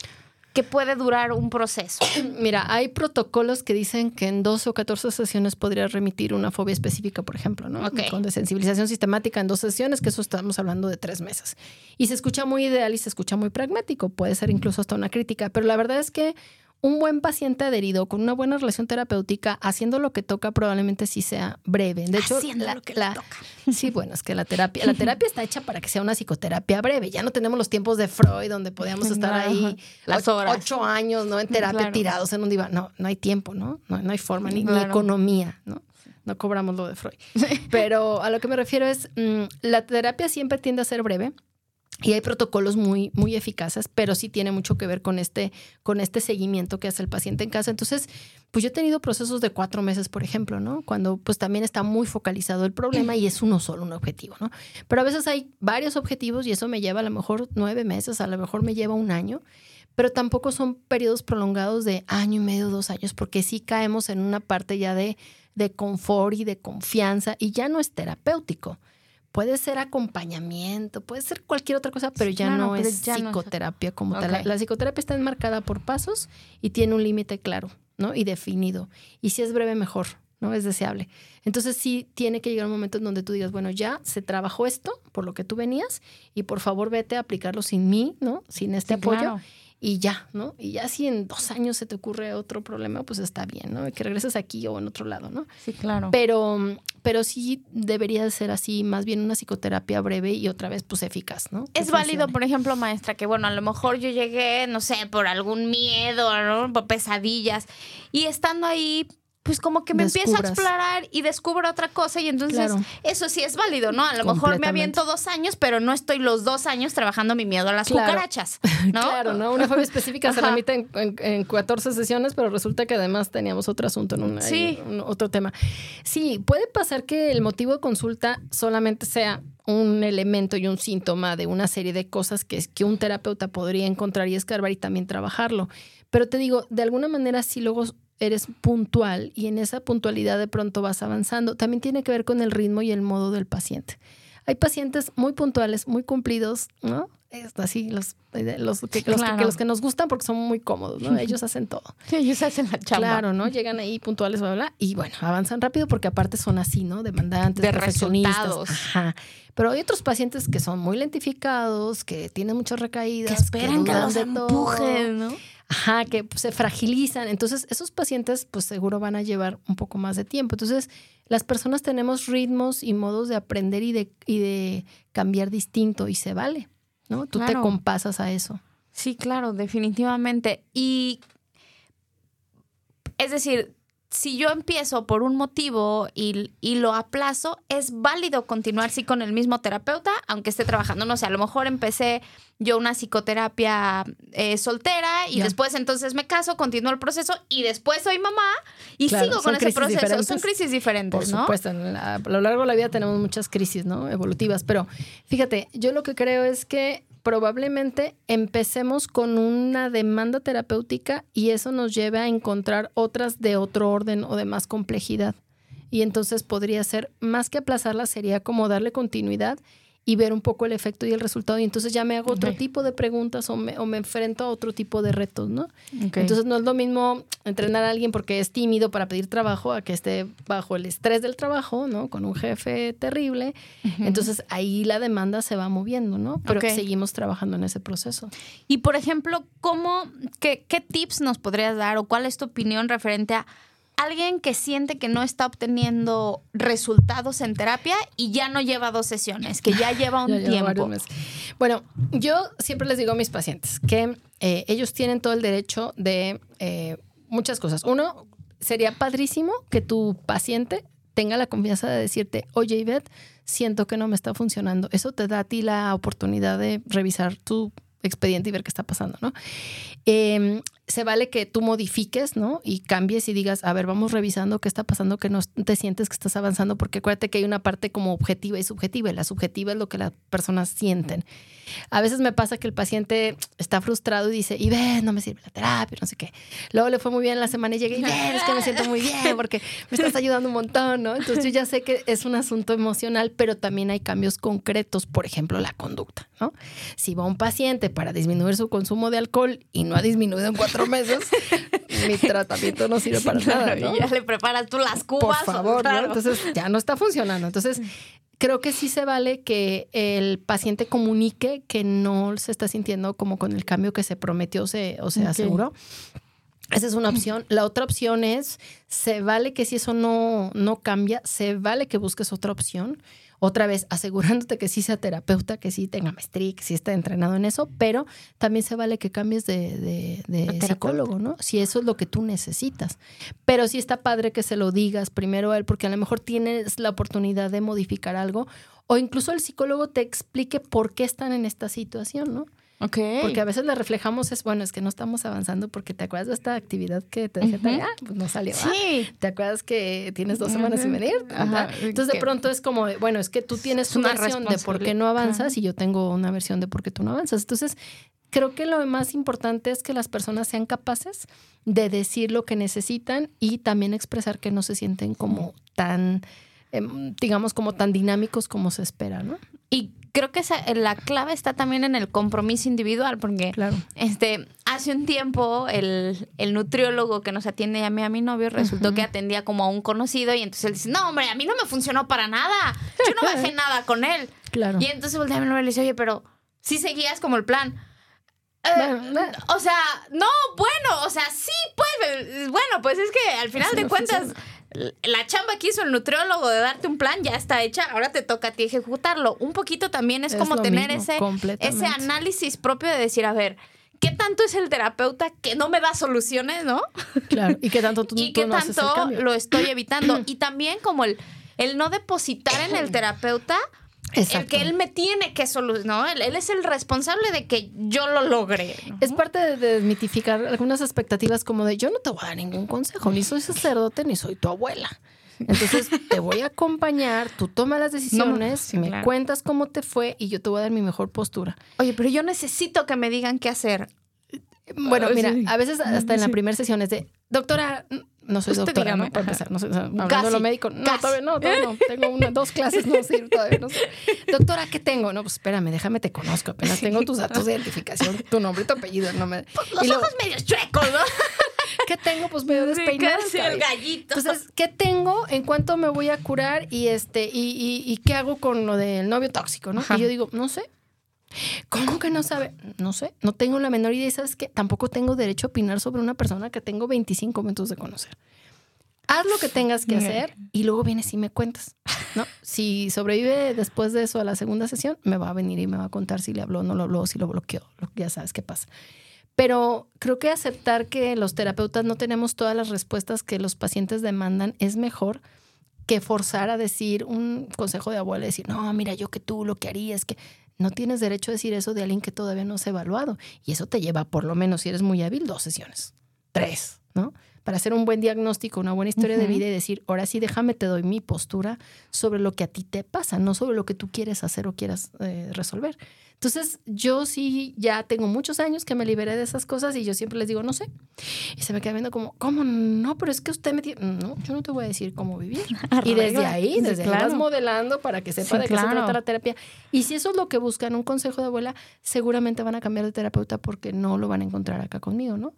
Que puede durar un proceso? Mira, hay protocolos que dicen que en 12 o 14 sesiones podría remitir una fobia específica, por ejemplo, ¿no? Con de sensibilización sistemática en dos sesiones, que eso estamos hablando de tres meses. Y se escucha muy ideal y se escucha muy pragmático, puede ser incluso hasta una crítica, pero la verdad es que un buen paciente adherido con una buena relación terapéutica, haciendo lo que toca, probablemente sí sea breve. De hecho, la, lo que toca. Sí, bueno, es que la terapia, la terapia está hecha para que sea una psicoterapia breve. Ya no tenemos los tiempos de Freud donde podíamos estar ahí Las horas. ocho años, ¿no? En terapia tirados en un diván. No, no hay tiempo, ¿no? No, no hay forma, ni, economía, ¿no? No cobramos lo de Freud. Pero a lo que me refiero es, mm, la terapia siempre tiende a ser breve y hay protocolos muy, muy eficaces, pero sí tiene mucho que ver con este, con este seguimiento que hace el paciente en casa. Entonces, pues yo he tenido procesos de cuatro meses, por ejemplo, ¿no? Cuando pues también está muy focalizado el problema y es uno solo, un objetivo, ¿no? Pero a veces hay varios objetivos y eso me lleva a lo mejor nueve meses, a lo mejor me lleva un año, pero tampoco son periodos prolongados de año y medio, dos años, porque sí caemos en una parte ya de, de confort y de confianza y ya no es terapéutico puede ser acompañamiento, puede ser cualquier otra cosa, pero ya no es psicoterapia como tal. La, psicoterapia está enmarcada por pasos y tiene un límite claro, ¿no? Y definido. Y si es breve, mejor, ¿no? Es deseable. Entonces sí tiene que llegar un momento en donde tú digas, bueno, ya se trabajó esto por lo que tú venías y por favor vete a aplicarlo sin mí, ¿no? Sin este apoyo y ya, ¿no? Y ya si en dos años se te ocurre otro problema, pues está bien, ¿no? Que regreses aquí o en otro lado, ¿no? Sí, claro. Pero, pero sí debería de ser así, más bien una psicoterapia breve y otra vez, pues eficaz, ¿no? es válido, por ejemplo, maestra, que bueno, a lo mejor yo llegué, no sé, por algún miedo, ¿no? Por pesadillas, y estando ahí, pues como que me empiezo a explorar y descubro otra cosa y entonces eso sí es válido, ¿no? A lo mejor me aviento dos años, pero no estoy los dos años trabajando mi miedo a las cucarachas, ¿no? claro, ¿no? Una fobia específica se remite en, en, 14 sesiones, pero resulta que además teníamos otro asunto en un, sí. otro tema. Sí, puede pasar que el motivo de consulta solamente sea un elemento y un síntoma de una serie de cosas que, que un terapeuta podría encontrar y escarbar y también trabajarlo. Pero te digo, de alguna manera sí luego eres puntual y en esa puntualidad de pronto vas avanzando. También tiene que ver con el ritmo y el modo del paciente. Hay pacientes muy puntuales, muy cumplidos, ¿no? Así, los, eh, los, que, los, Claro. que, los que nos gustan porque son muy cómodos, ¿no? Ellos hacen todo. Sí, ellos hacen la chamba. Claro, ¿no? Llegan ahí puntuales, bla, bla, bla, y bueno, avanzan rápido porque aparte son así, ¿no? Demandantes, De perfeccionistas. resultados. Ajá. Pero hay otros pacientes que son muy lentificados, que tienen muchas recaídas. Que esperan que, los empujen, ¿no? Ajá, que pues, se fragilizan. Entonces, esos pacientes, pues seguro van a llevar un poco más de tiempo. Entonces, las personas tenemos ritmos y modos de aprender y de, y de cambiar distinto y se vale, ¿no? Tú te compasas a eso. Sí, claro, definitivamente. Y es decir, si yo empiezo por un motivo y, y lo aplazo, es válido continuar sí con el mismo terapeuta, aunque esté trabajando. No sé, a lo mejor empecé yo una psicoterapia eh, soltera y después entonces me caso, continúo el proceso y después soy mamá y Claro, sigo con ese proceso. Son crisis diferentes, Por ¿no? supuesto, la- a lo largo de la vida tenemos muchas crisis, ¿no? Evolutivas, pero fíjate, yo lo que creo es que probablemente empecemos con una demanda terapéutica y eso nos lleve a encontrar otras de otro orden o de más complejidad. Y entonces podría ser, más que aplazarla, sería como darle continuidad y ver un poco el efecto y el resultado. Y entonces ya me hago otro tipo de preguntas o me, o me enfrento a otro tipo de retos, ¿no? Entonces no es lo mismo entrenar a alguien porque es tímido para pedir trabajo a que esté bajo el estrés del trabajo, ¿no? Con un jefe terrible. Entonces ahí la demanda se va moviendo, ¿no? Pero seguimos trabajando en ese proceso. Y por ejemplo, ¿cómo, qué, qué tips nos podrías dar o cuál es tu opinión referente a alguien que siente que no está obteniendo resultados en terapia y ya no lleva dos sesiones, que ya lleva un Ya tiempo? Bueno, yo siempre les digo a mis pacientes que eh, ellos tienen todo el derecho de eh, muchas cosas. Uno, sería padrísimo que tu paciente tenga la confianza de decirte, oye, Ivette, siento que no me está funcionando. Eso te da a ti la oportunidad de revisar tu expediente y ver qué está pasando, ¿no? Eh, se vale que tú modifiques, ¿no? Y cambies y digas, a ver, vamos revisando qué está pasando, que no te sientes que estás avanzando, porque acuérdate que hay una parte como objetiva y subjetiva, y la subjetiva es lo que las personas sienten. A veces me pasa que el paciente está frustrado y dice, y ves, no me sirve la terapia, no sé qué. Luego le fue muy bien la semana y llega y ves, es que me siento muy bien porque me estás ayudando un montón, ¿no? Entonces yo ya sé que es un asunto emocional, pero también hay cambios concretos, por ejemplo, la conducta, ¿no? Si va un paciente para disminuir su consumo de alcohol y no ha disminuido en cuatro meses, mi tratamiento no sirve para nada, ¿no? Y ya le preparas tú las Por cubas. favor, ¿no? claro. Entonces ya no está funcionando. Entonces, creo que sí se vale que el paciente comunique que no se está sintiendo como con el cambio que se prometió o se, o se aseguró. Esa es una opción. La otra opción es, se vale que si eso no, no cambia, se vale que busques otra opción. Otra vez, asegurándote que sí sea terapeuta, que sí tenga maestría, que sí esté entrenado en eso, pero también se vale que cambies de, de- de psicólogo, ¿no? Si eso es lo que tú necesitas. Pero sí está padre que se lo digas primero a él, porque a lo mejor tienes la oportunidad de modificar algo, o incluso el psicólogo te explique por qué están en esta situación, ¿no? Ok. Porque a veces le reflejamos es, bueno, es que no estamos avanzando porque te acuerdas de esta actividad que te dejé Ujú. tarea, pues no salió. Sí. ¿Te acuerdas que tienes dos semanas sin venir? Ajá. Entonces de pronto es como, bueno, es que tú tienes Es una una versión de por qué no avanzas y yo tengo una versión de por qué tú no avanzas. Entonces, creo que lo más importante es que las personas sean capaces de decir lo que necesitan y también expresar que no se sienten como tan, em, digamos, como tan dinámicos como se espera, ¿no? Y creo que esa- la clave está también en el compromiso individual, porque Claro. este, hace un tiempo el, el nutriólogo que nos atiende a mí, a mi novio, resultó que atendía como a un conocido y entonces él dice, no, hombre, a mí no me funcionó para nada. Yo no bajé nada con él. Claro. Y entonces voltea a mi novio y le dice, oye, pero sí seguías como el plan. Eh, o sea, no, bueno, o sea, sí, pues, bueno, pues es que al final de cuentas, la chamba que hizo el nutriólogo de darte un plan ya está hecha, ahora te toca a ti ejecutarlo. Un poquito también es, Es como tener mismo, ese, ese análisis propio de decir, a ver, ¿qué tanto es el terapeuta que no me da soluciones, no? Claro. ¿Y qué tanto tú, y tú qué no haces el tanto lo estoy evitando. y también como el, el no depositar en el terapeuta el que él me tiene que solucionar, ¿no? Él, él es el responsable de que yo lo logre. ¿no? Es parte de desmitificar algunas expectativas como de yo no te voy a dar ningún consejo, ni soy sacerdote, ni soy tu abuela. Entonces te voy a acompañar, tú toma las decisiones, sí, me claro. cuentas cómo te fue y yo te voy a dar mi mejor postura. Oye, pero yo necesito que me digan qué hacer. Bueno, Ah, mira, sí. a veces hasta en la primera sesión es de, doctora, no soy Usted doctora, dígame, ¿no? Para ajá. empezar, no sé, o sea, hablando Casi, de lo médico. No, casi. todavía no, todavía no. Tengo una, dos clases, no sé, todavía no sé. Doctora, ¿qué tengo? No, pues espérame, déjame te conozco. Apenas tengo tus datos de identificación, tu nombre y tu apellido. No me... Los y luego, ojos medio chuecos, ¿no? ¿qué tengo? Pues medio despeinado. Casi el gallito. Entonces, ¿qué tengo? ¿En cuánto me voy a curar? Y este, y, y, y qué hago con lo del novio tóxico, ¿no? Ajá. Y yo digo, no sé. ¿Cómo que no sabe? No sé, no tengo la menor idea. Y sabes que tampoco tengo derecho a opinar sobre una persona que tengo 25 minutos de conocer. Haz lo que tengas que hacer y luego vienes y me cuentas. ¿no? Si sobrevive después de eso a la segunda sesión, me va a venir y me va a contar si le habló no lo habló, si lo bloqueó. lo- Ya sabes qué pasa. Pero creo que aceptar que los terapeutas no tenemos todas las respuestas que los pacientes demandan es mejor que forzar a decir un consejo de abuela y decir, no, mira, yo que tú lo que haría es que no tienes derecho a decir eso de alguien que todavía no se ha evaluado. Y eso te lleva, por lo menos, si eres muy hábil, dos sesiones, tres, ¿no? Para hacer un buen diagnóstico, una buena historia de vida y decir, ahora sí, déjame, te doy mi postura sobre lo que a ti te pasa, no sobre lo que tú quieres hacer o quieras eh, resolver. Entonces, yo sí ya tengo muchos años que me liberé de esas cosas y yo siempre les digo, no sé. Y se me queda viendo como, ¿cómo no? Pero es que usted me tiene... No, yo no te voy a decir cómo vivir. Y desde ahí, Sí, desde ahí claro. vas modelando para que sepa Sí, de qué se trata la terapia. Y si eso es lo que buscan, un consejo de abuela, seguramente van a cambiar de terapeuta porque no lo van a encontrar acá conmigo, ¿no?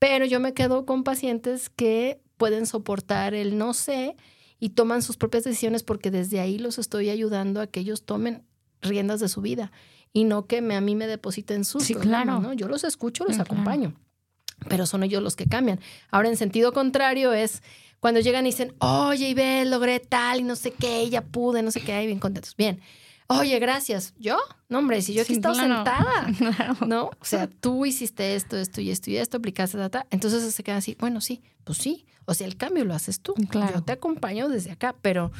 Pero yo me quedo con pacientes que pueden soportar el no sé y toman sus propias decisiones porque desde ahí los estoy ayudando a que ellos tomen riendas de su vida y no que me, a mí me depositen sus Sí, claro. ¿no? Yo los escucho, los Sí, claro. acompaño, pero son ellos los que cambian. Ahora, en sentido contrario, es cuando llegan y dicen, oye, Ibel, logré tal y no sé qué, ya pude, no sé qué, ahí bien contentos. Bien. Oye, gracias. ¿Yo? No, hombre, si yo aquí he estado sentada. Claro. ¿No? O sea, tú hiciste esto, esto y esto y esto, aplicaste data. Entonces se queda así, bueno, sí, pues sí. O sea, el cambio lo haces tú. Claro. Yo te acompaño desde acá, pero,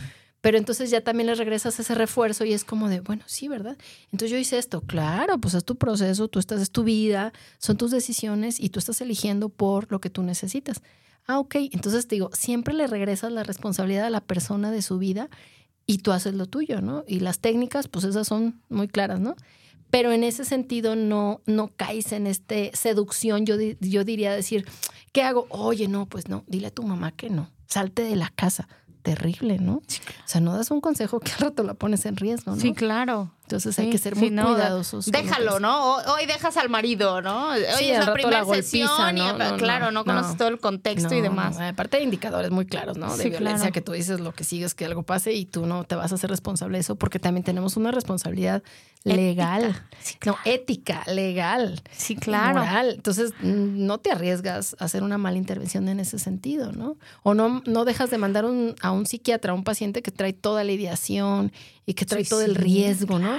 pero entonces ya también le regresas ese refuerzo y es como de, bueno, sí, ¿verdad? Entonces yo hice esto, claro, pues es tu proceso, tú estás, es tu vida, son tus decisiones y tú estás eligiendo por lo que tú necesitas. Ah, ok. Entonces te digo, siempre le regresas la responsabilidad a la persona de su vida y tú haces lo tuyo, ¿no? Y las técnicas, pues esas son muy claras, ¿no? Pero en ese sentido no, no caes en este seducción, yo, yo diría decir, ¿qué hago? Oye, no, pues no, dile a tu mamá que no, salte de la casa. Terrible, ¿no? O sea, no das un consejo que al rato la pones en riesgo, ¿no? Sí, claro. Entonces hay que ser muy no, cuidadosos. Déjalo. ¿no? Hoy dejas al marido, ¿no? Hoy Sí, es la primera golpiza, sesión y claro, no, no, conoces no. todo el contexto y demás. aparte hay indicadores muy claros, ¿no? De Sí, violencia claro. que tú dices lo que sigues que algo pase y tú no te vas a hacer responsable de eso porque también tenemos una responsabilidad legal, Sí, no ética, legal, Sí, claro. moral. Entonces no te arriesgas a hacer una mala intervención en ese sentido, ¿no? O no no dejas de mandar un- a un psiquiatra a un paciente que trae toda la ideación y que trae todo el riesgo, ¿no?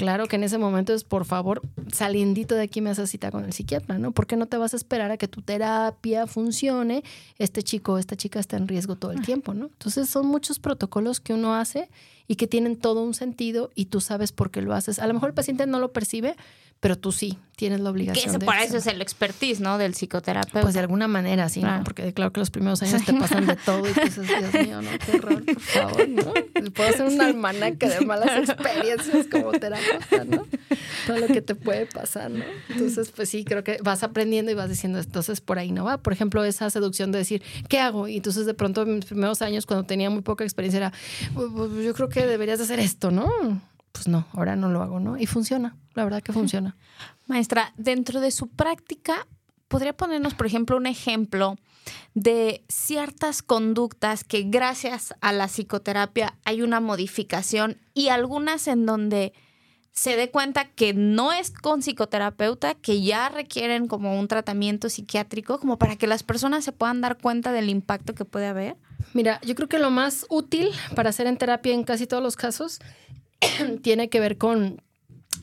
Claro que en ese momento es, por favor, saliendito de aquí me haces cita con el psiquiatra, ¿no? Porque no te vas a esperar a que tu terapia funcione. Este chico o esta chica está en riesgo todo el tiempo, ¿no? Entonces son muchos protocolos que uno hace y que tienen todo un sentido y tú sabes por qué lo haces. A lo mejor el paciente no lo percibe, pero tú sí tienes la Que obligación eso, de para eso es el expertise, ¿no? Del psicoterapeuta. Pues de alguna manera, sí, ¿no? Porque claro que los primeros años te pasan de todo y tú dices, Dios mío, no, qué horror, por favor, ¿no? Puedo hacer un almanaque de malas experiencias como terapeuta, ¿no? Todo lo que te puede pasar, ¿no? Entonces, pues sí, creo que vas aprendiendo y vas diciendo, entonces por ahí no va. Por ejemplo, esa seducción de decir, ¿qué hago? Y entonces de pronto en mis primeros años, cuando tenía muy poca experiencia, era, "Pues, pues, yo creo que deberías de hacer esto, ¿no? Pues no, ahora no lo hago, ¿no? Y funciona, la verdad que funciona. Maestra, dentro de su práctica, ¿podría ponernos, por ejemplo, un ejemplo de ciertas conductas que gracias a la psicoterapia hay una modificación y algunas en donde se dé cuenta que no es con psicoterapeuta, que ya requieren como un tratamiento psiquiátrico, como para que las personas se puedan dar cuenta del impacto que puede haber? Mira, yo creo que lo más útil para hacer en terapia en casi todos los casos tiene que ver con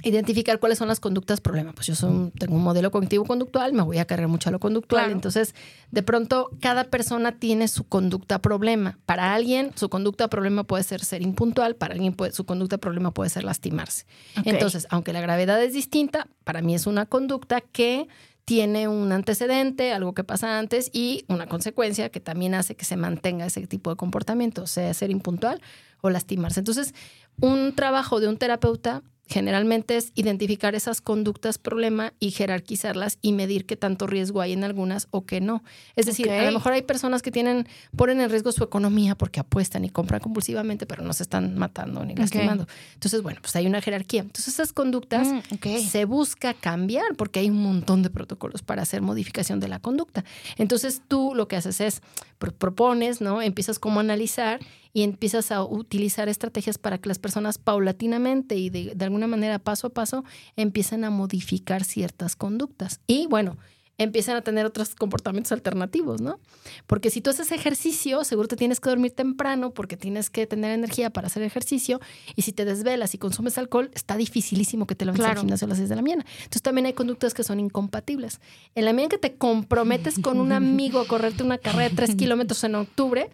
identificar cuáles son las conductas problema. Pues yo tengo un modelo cognitivo conductual, me voy a cargar mucho a lo conductual. Claro. Entonces, de pronto, cada persona tiene su conducta problema. Para alguien, su conducta problema puede ser ser impuntual, para alguien puede- su conducta problema puede ser lastimarse. Entonces, aunque la gravedad es distinta, para mí es una conducta que tiene un antecedente, algo que pasa antes y una consecuencia que también hace que se mantenga ese tipo de comportamiento, sea ser impuntual o lastimarse. Entonces, un trabajo de un terapeuta generalmente es identificar esas conductas problema y jerarquizarlas y medir qué tanto riesgo hay en algunas o qué no. Es decir, a lo mejor hay personas que tienen, ponen en riesgo su economía porque apuestan y compran compulsivamente, pero no se están matando ni lastimando. Entonces, bueno, pues hay una jerarquía. Entonces, esas conductas mm, se busca cambiar porque hay un montón de protocolos para hacer modificación de la conducta. Entonces, tú lo que haces es propones, ¿no? Empiezas como a analizar y empiezas a utilizar estrategias para que las personas paulatinamente y de, de alguna manera paso a paso empiecen a modificar ciertas conductas. Y bueno, empiezan a tener otros comportamientos alternativos, ¿no? Porque si tú haces ejercicio, seguro te tienes que dormir temprano porque tienes que tener energía para hacer ejercicio y si te desvelas y consumes alcohol, está dificilísimo que te lo al gimnasio a las 6 de la mañana. Entonces también hay conductas que son incompatibles. En la medida en que te comprometes con un amigo a correrte una carrera de 3 kilómetros en octubre,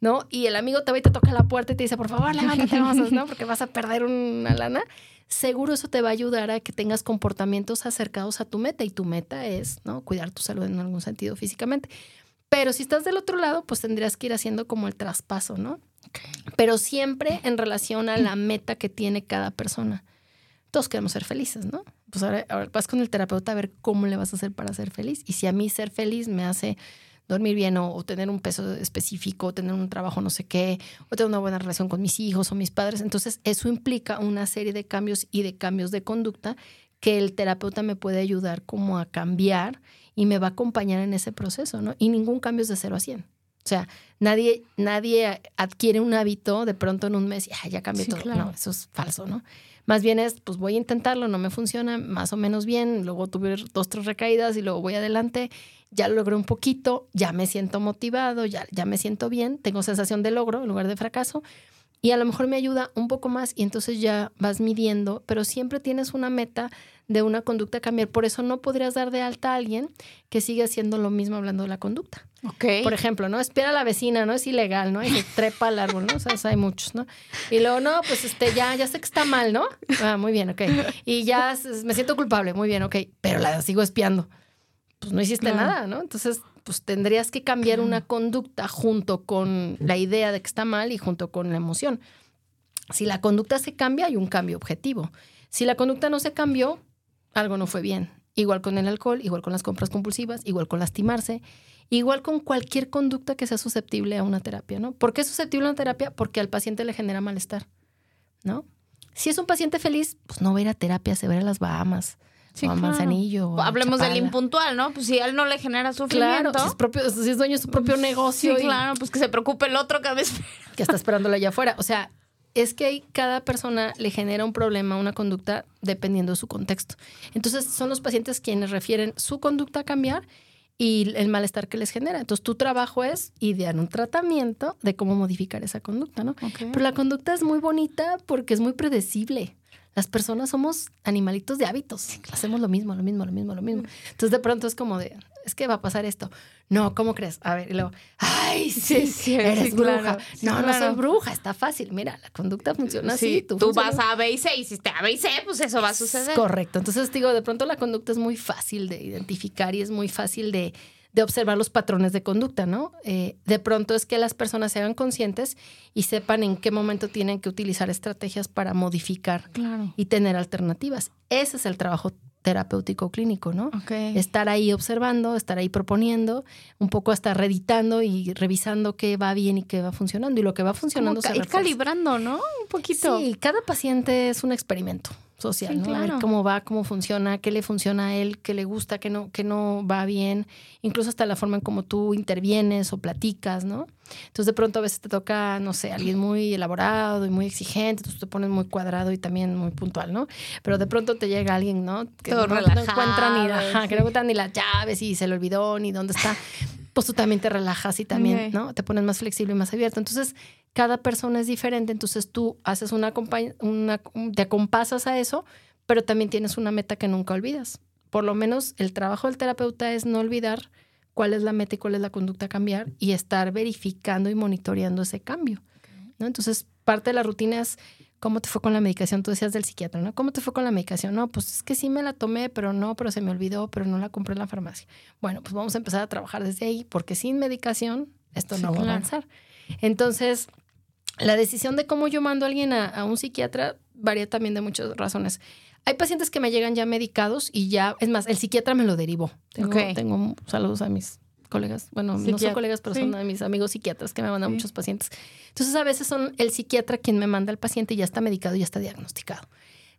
¿no? Y el amigo te va y te toca la puerta y te dice, por favor, levántate, vamos, ¿no? Porque vas a perder una lana seguro eso te va a ayudar a que tengas comportamientos acercados a tu meta y tu meta es, ¿no? Cuidar tu salud en algún sentido físicamente. Pero si estás del otro lado, pues tendrías que ir haciendo como el traspaso, ¿no? Pero siempre en relación a la meta que tiene cada persona. Todos queremos ser felices, ¿no? Pues ahora, ahora vas con el terapeuta a ver cómo le vas a hacer para ser feliz. Y si a mí ser feliz me hace dormir bien o, tener un peso específico, o tener un trabajo no sé qué, o tener una buena relación con mis hijos o mis padres. Entonces, eso implica una serie de cambios y de cambios de conducta que el terapeuta me puede ayudar como a cambiar y me va a acompañar en ese proceso, ¿no? Y ningún cambio es de 0 a 100. O sea, nadie, nadie adquiere un hábito de pronto en un mes y ya cambió todo. No, eso es falso, ¿no? Más bien es, pues voy a intentarlo, no me funciona más o menos bien, luego tuve dos, tres recaídas y luego voy adelante ya lo logré un poquito, ya me siento motivado, ya, ya me siento bien, tengo sensación de logro en lugar de fracaso y a lo mejor me ayuda un poco más y entonces ya vas midiendo, pero siempre tienes una meta de una conducta a cambiar. Por eso no podrías dar de alta a alguien que sigue haciendo lo mismo hablando de la conducta. Okay. Por ejemplo, ¿no? Espera a la vecina, ¿no? Es ilegal, ¿no? Y trepa al árbol, ¿no? O sea, hay muchos, ¿no? Y luego, no, pues este, ya, ya sé que está mal, ¿no? Ah, muy bien, ok. Y ya me siento culpable, muy bien, ok. Pero la sigo espiando pues no hiciste nada, ¿no? Entonces, pues tendrías que cambiar una conducta junto con la idea de que está mal y junto con la emoción. Si la conducta se cambia, hay un cambio objetivo. Si la conducta no se cambió, algo no fue bien. Igual con el alcohol, igual con las compras compulsivas, igual con lastimarse, igual con cualquier conducta que sea susceptible a una terapia, ¿no? ¿Por qué es susceptible a una terapia? Porque al paciente le genera malestar, ¿no? Si es un paciente feliz, pues no va a ir a terapia, se va a, ir a las Bahamas sí, Manzanillo. Hablemos del impuntual, ¿no? Pues si a él no le genera sufrimiento. Claro, si es, propio, si es dueño de su propio negocio. Sí, claro, pues que se preocupe el otro cada vez. Que está esperándolo allá afuera. O sea, es que cada persona le genera un problema, una conducta, dependiendo de su contexto. Entonces, son los pacientes quienes refieren su conducta a cambiar y el malestar que les genera. Entonces, tu trabajo es idear un tratamiento de cómo modificar esa conducta, ¿no? Pero la conducta es muy bonita porque es muy predecible las personas somos animalitos de hábitos. Hacemos lo mismo, lo mismo, lo mismo, lo mismo. Entonces de pronto es como de, es que va a pasar esto. No, ¿cómo crees? A ver, y luego, ay, sí, sí eres bruja. no, no soy bruja, está fácil. Mira, la conducta funciona así. Tú, vas a B y C y si te A, B y C, pues eso va a suceder. Correcto. Entonces digo, de pronto la conducta es muy fácil de identificar y es muy fácil de, de observar los patrones de conducta, ¿no? Eh, de pronto es que las personas se hagan conscientes y sepan en qué momento tienen que utilizar estrategias para modificar y tener alternativas. Ese es el trabajo terapéutico clínico, ¿no? Estar ahí observando, estar ahí proponiendo, un poco hasta reeditando y revisando qué va bien y qué va funcionando. Y lo que va funcionando se ir calibrando, ¿no? Un poquito. Sí, cada paciente es un experimento social, ¿no? A ver cómo va, cómo funciona, qué le funciona a él, qué le gusta, qué no, qué no va bien, incluso hasta la forma en cómo tú intervienes o platicas, ¿no? Entonces de pronto a veces te toca, no sé, alguien muy elaborado y muy exigente, entonces te pones muy cuadrado y también muy puntual, ¿no? Pero de pronto te llega alguien, ¿no? Que no, encuentra ni, la, que no encuentra ni las llaves y se le olvidó ni dónde está. pues tú también te relajas y también, ¿no? Te pones más flexible y más abierto. Entonces, cada persona es diferente, entonces tú haces una, una te acompasas a eso, pero también tienes una meta que nunca olvidas. Por lo menos el trabajo del terapeuta es no olvidar cuál es la meta y cuál es la conducta a cambiar y estar verificando y monitoreando ese cambio. ¿no? Entonces, parte de la rutina es cómo te fue con la medicación. Tú decías del psiquiatra, ¿no? ¿Cómo te fue con la medicación? No, pues es que sí me la tomé, pero no, pero se me olvidó, pero no la compré en la farmacia. Bueno, pues vamos a empezar a trabajar desde ahí, porque sin medicación esto no va a avanzar. Entonces, la decisión de cómo yo mando a alguien a, un psiquiatra varía también de muchas razones. Hay pacientes que me llegan ya medicados y ya, es más, el psiquiatra me lo derivó. Tengo, tengo saludos a mis colegas, bueno, no son colegas, pero sí. son de mis amigos psiquiatras que me mandan Sí. muchos pacientes. Entonces, a veces son el psiquiatra quien me manda al paciente y ya está medicado y ya está diagnosticado.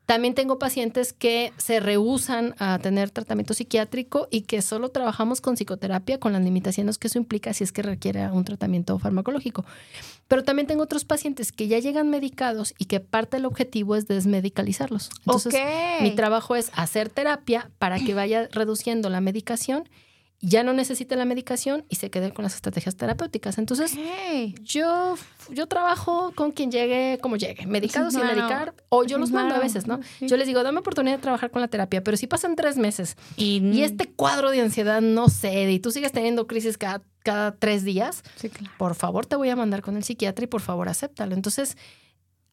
También tengo pacientes que se rehusan a tener tratamiento psiquiátrico y que solo trabajamos con psicoterapia con las limitaciones que eso implica si es que requiere un tratamiento farmacológico. Pero también tengo otros pacientes que ya llegan medicados y que parte del objetivo es desmedicalizarlos. Entonces, mi trabajo es hacer terapia para que vaya reduciendo la medicación, ya no necesite la medicación y se quede con las estrategias terapéuticas. Entonces, yo, yo trabajo con quien llegue, como llegue, medicado Sí, sin claro. medicar, o yo los mando a veces, ¿no? Sí. Yo les digo, dame oportunidad de trabajar con la terapia, pero si pasan tres meses Y, y este cuadro de ansiedad no cede y tú sigues teniendo crisis cada, cada tres días, Sí, claro. por favor te voy a mandar con el psiquiatra y por favor acéptalo. Entonces,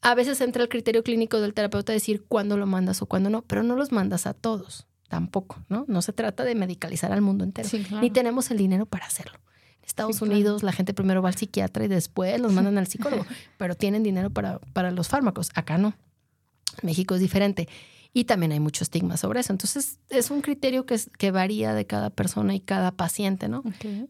a veces entra el criterio clínico del terapeuta decir cuándo lo mandas o cuándo no, pero no los mandas a todos, tampoco, ¿no? No se trata de medicalizar al mundo entero, Sí, claro. ni tenemos el dinero para hacerlo. En Estados Sí, claro. Unidos la gente primero va al psiquiatra y después los mandan al psicólogo, pero tienen dinero para, para los fármacos. Acá no. México es diferente. Y también hay mucho estigma sobre eso. Entonces, es un criterio que, que varía de cada persona y cada paciente, ¿no?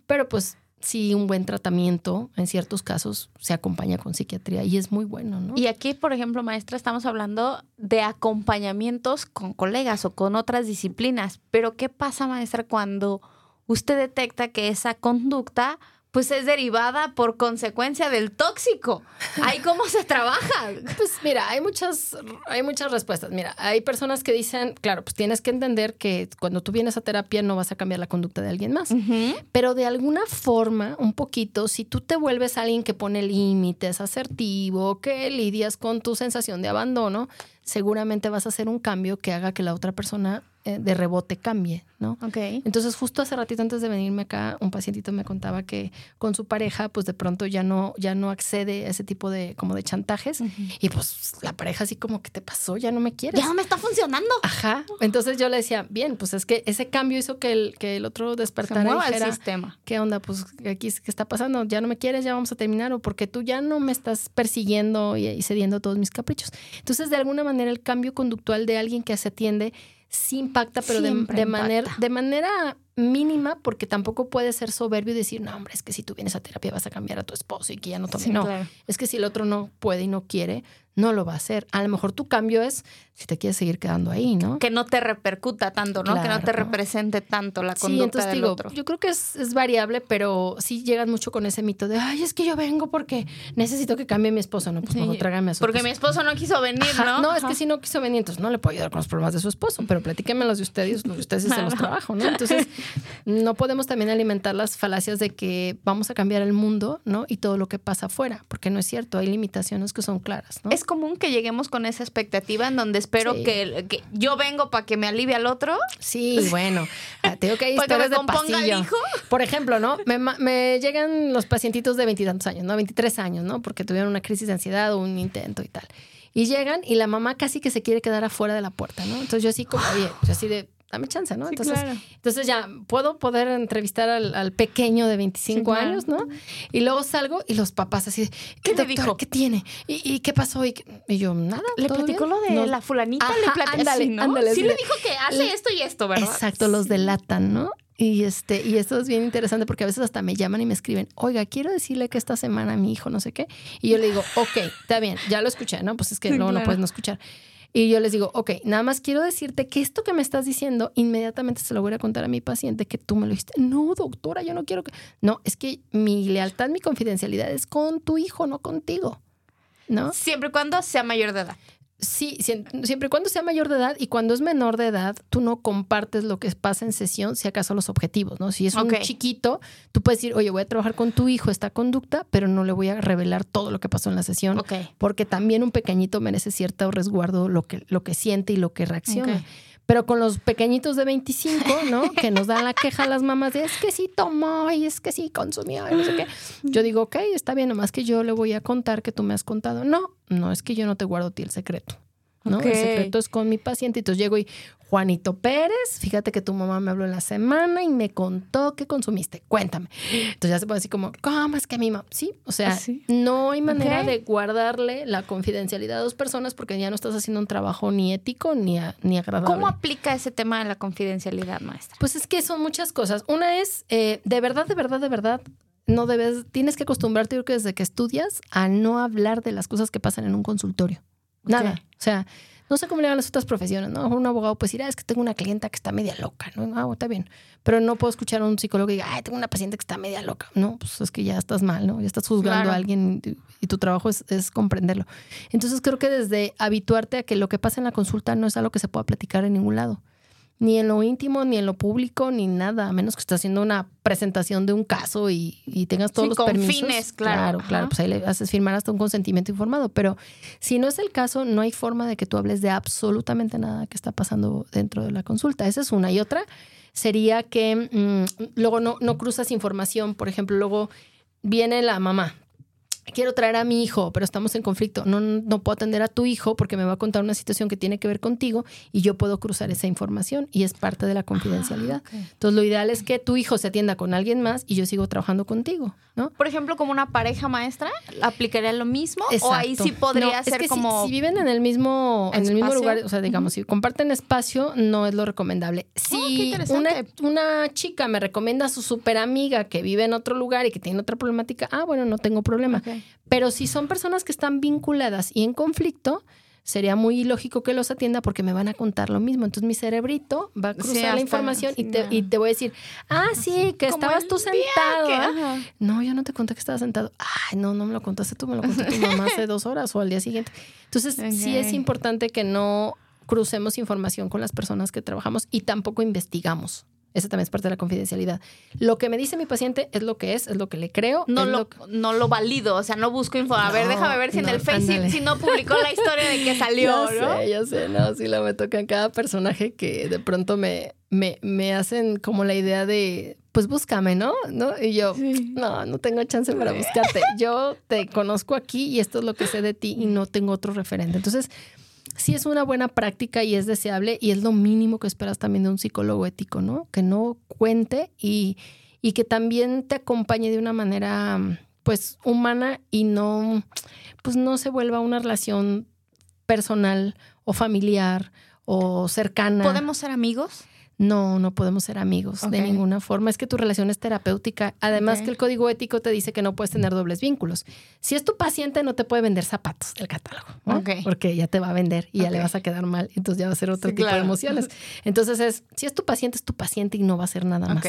Pero pues sí, un buen tratamiento en ciertos casos se acompaña con psiquiatría y es muy bueno, ¿no? Y aquí, por ejemplo, maestra, estamos hablando de acompañamientos con colegas o con otras disciplinas. Pero, ¿qué pasa, maestra, cuando usted detecta que esa conducta pues es derivada por consecuencia del tóxico? ¿Ahí cómo se trabaja? Pues mira, hay muchas, hay muchas respuestas. Mira, hay personas que dicen, claro, pues tienes que entender que cuando tú vienes a terapia no vas a cambiar la conducta de alguien más. Pero de alguna forma, un poquito, si tú te vuelves alguien que pone límites, asertivo, que lidias con tu sensación de abandono, seguramente vas a hacer un cambio que haga que la otra persona eh, de rebote cambie, ¿no? Ok. Entonces, justo hace ratito antes de venirme acá, un pacientito me contaba que con su pareja, pues de pronto ya no, ya no accede a ese tipo de, como de chantajes. Y pues la pareja así como, ¿qué te pasó? Ya no me quieres. Ya no me está funcionando. Ajá. Entonces yo le decía, bien, pues es que ese cambio hizo que el, que el otro Se despertara y mueva el dijera, sistema. ¿qué onda? Pues aquí, ¿qué está pasando? Ya no me quieres, ya vamos a terminar, o porque tú ya no me estás persiguiendo y, y cediendo todos mis caprichos. Entonces, de alguna manera, el cambio conductual de alguien que se atiende sí impacta, pero de, manera, de manera mínima, porque tampoco puede ser soberbio y decir, no, hombre, es que si tú vienes a terapia vas a cambiar a tu esposo y que ya no tome. Sí, no, claro. es que si el otro no puede y no quiere, no lo va a hacer. A lo mejor tu cambio es si te quieres seguir quedando ahí, ¿no? Que no te repercuta tanto, ¿no? Que no te Claro. represente tanto la Sí, conducta entonces del digo, otro. yo creo que es, es variable, pero sí llegan mucho con ese mito de, ay, es que yo vengo porque necesito que cambie mi esposo. No, pues Sí, mejor trágame a su Porque mi esposo. no quiso venir, Ajá, ¿no? es Ajá. que si no quiso venir, entonces no le puedo ayudar con los problemas de su esposo, pero platíquenme los de ustedes, los de ustedes sí se los Claro. trabajo, ¿no? Entonces, no podemos también alimentar las falacias de que vamos a cambiar el mundo, ¿no? Y todo lo que pasa afuera, porque no es cierto, hay limitaciones que son claras, ¿no? Es común que lleguemos con esa expectativa en donde espero Sí. que, que yo vengo para que me alivie al otro. Sí, bueno, ah, tengo que hay historias de pasillo. hijo. Por ejemplo, ¿no? Me llegan los pacientitos de veintitantos años, ¿no? 23 años, ¿no? Porque tuvieron una crisis de ansiedad o un intento y tal. Y llegan y la mamá casi que se quiere quedar afuera de la puerta, ¿no? Entonces yo así como, oye, yo así de, dame chance, ¿no? Sí, Entonces, claro. entonces ya puedo poder entrevistar al, al pequeño de 25 Sí, claro. años, ¿no? Y luego salgo y los papás así ¿Qué le dijo? ¿Qué tiene? ¿Y, y qué pasó? Y, y yo, nada. Le ¿todo platicó bien?". lo de No. la fulanita, le Ajá, platicó ándale, ¿no? ándale, sí le dijo que hace esto y esto, ¿verdad? Exacto, los delatan, ¿no? Y este, y esto es bien interesante porque a veces hasta me llaman y me escriben, oiga, quiero decirle que esta semana mi hijo no sé qué. Y yo le digo, ok, está bien, ya lo escuché, ¿no? Pues es que Sí, no claro. puedes no escuchar. Y yo les digo, ok, nada más quiero decirte que esto que me estás diciendo, inmediatamente se lo voy a contar a mi paciente que tú me lo dijiste. No, doctora, yo no quiero que. No, es que mi lealtad, mi confidencialidad es con tu hijo, no contigo. ¿No? Siempre y cuando sea mayor de edad. Sí, siempre y cuando sea mayor de edad y cuando es menor de edad, tú no compartes lo que pasa en sesión, si acaso los objetivos, ¿no? Si es un chiquito, tú puedes decir, oye, voy a trabajar con tu hijo esta conducta, pero no le voy a revelar todo lo que pasó en la sesión, porque también un pequeñito merece cierto resguardo lo que, lo que siente y lo que reacciona. Pero con los pequeñitos de 25, ¿no? Que nos dan la queja a las mamás de es que sí tomó y es que sí consumió y no sé qué. Yo digo, ok, está bien, nomás que yo le voy a contar que tú me has contado. No, no, es que yo no te guardo ti el secreto. ¿No? Ok. El secreto es con mi paciente. Entonces llego y, Juanito Pérez, fíjate que tu mamá me habló en la semana y me contó que consumiste. Cuéntame. Entonces ya se pone así como, ¿cómo es que mi mamá? Sí, o sea, Ah, sí. no hay manera de guardarle la confidencialidad a dos personas porque ya no estás haciendo un trabajo ni ético ni, a- ni agradable. ¿Cómo aplica ese tema de la confidencialidad, maestra? Pues es que son muchas cosas. Una es, eh, de verdad, de verdad, de verdad, no debes, tienes que acostumbrarte, yo creo que desde que estudias, a no hablar de las cosas que pasan en un consultorio. Nada. O sea, no sé cómo le van las otras profesiones, ¿no? Un abogado pues dirá, es que tengo una clienta que está media loca, ¿no? Ah, está bien. Pero no puedo escuchar a un psicólogo que diga, ay, tengo una paciente que está media loca. No, pues es que ya estás mal, ¿no? Ya estás juzgando Claro. a alguien y, y tu trabajo es, es comprenderlo. Entonces creo que desde habituarte a que lo que pasa en la consulta no es algo que se pueda platicar en ningún lado ni en lo íntimo, ni en lo público, ni nada, a menos que estés haciendo una presentación de un caso y, y tengas todos Sí, los con permisos. fines, claro. Claro, claro, pues ahí le haces firmar hasta un consentimiento informado, pero si no es el caso, no hay forma de que tú hables de absolutamente nada que está pasando dentro de la consulta. Esa es una. Y otra sería que mm, luego no, no cruzas información, por ejemplo, luego viene la mamá. Quiero traer a mi hijo, pero estamos en conflicto. No, no puedo atender a tu hijo porque me va a contar una situación que tiene que ver contigo y yo puedo cruzar esa información y es parte de la confidencialidad. ok. Entonces, lo ideal es que tu hijo se atienda con alguien más y yo sigo trabajando contigo, ¿no? Por ejemplo, como una pareja maestra, ¿aplicaría lo mismo? ¿O ahí Exacto. sí podría No, es ser que como... Si, viven en el mismo, en el mismo lugar, o sea, digamos, si comparten espacio, no es lo recomendable. qué Si una, una chica me recomienda a su super amiga que vive en otro lugar y que tiene otra problemática, ah, bueno, no tengo problema. Pero si son personas que están vinculadas y en conflicto, sería muy ilógico que los atienda porque me van a contar lo mismo. Entonces mi cerebrito va a cruzar la información y, te, y te voy a decir, ah, sí, que Como estabas tú sentado. ¿ah? No, yo no te conté que estabas sentado. Ay, no, no me lo contaste tú, me lo contó tu mamá hace dos horas o al día siguiente. Entonces, sí es importante que no crucemos información con las personas que trabajamos y tampoco investigamos. Esa también es parte de la confidencialidad. Lo que me dice mi paciente es lo que es, es lo que le creo. No lo, no lo valido, o sea, no busco info. A ver, déjame ver si en el Face sí- ándale. si no publicó la historia de que salió, ya ¿no? sé, ya sé, no, sí la me toca en cada personaje que de pronto me, me, me hacen como la idea de, pues búscame, ¿no? ¿No? Y yo, no, no tengo chance para buscarte. Yo te conozco aquí y esto es lo que sé de ti y no tengo otro referente. Entonces, sí es una buena práctica y es deseable y es lo mínimo que esperas también de un psicólogo ético, ¿no? Que no cuente y, y que también te acompañe de una manera, pues, humana y no, pues, no se vuelva una relación personal o familiar o cercana. ¿Podemos ser amigos? No, no podemos ser amigos de ninguna forma. Es que tu relación es terapéutica. Además que el código ético te dice que no puedes tener dobles vínculos. Si es tu paciente, no te puede vender zapatos del catálogo, ¿no? Ok. porque ya te va a vender y ya le vas a quedar mal. Entonces ya va a ser otro Sí, tipo claro. de emociones. Entonces es, si es tu paciente, es tu paciente y no va a ser nada más.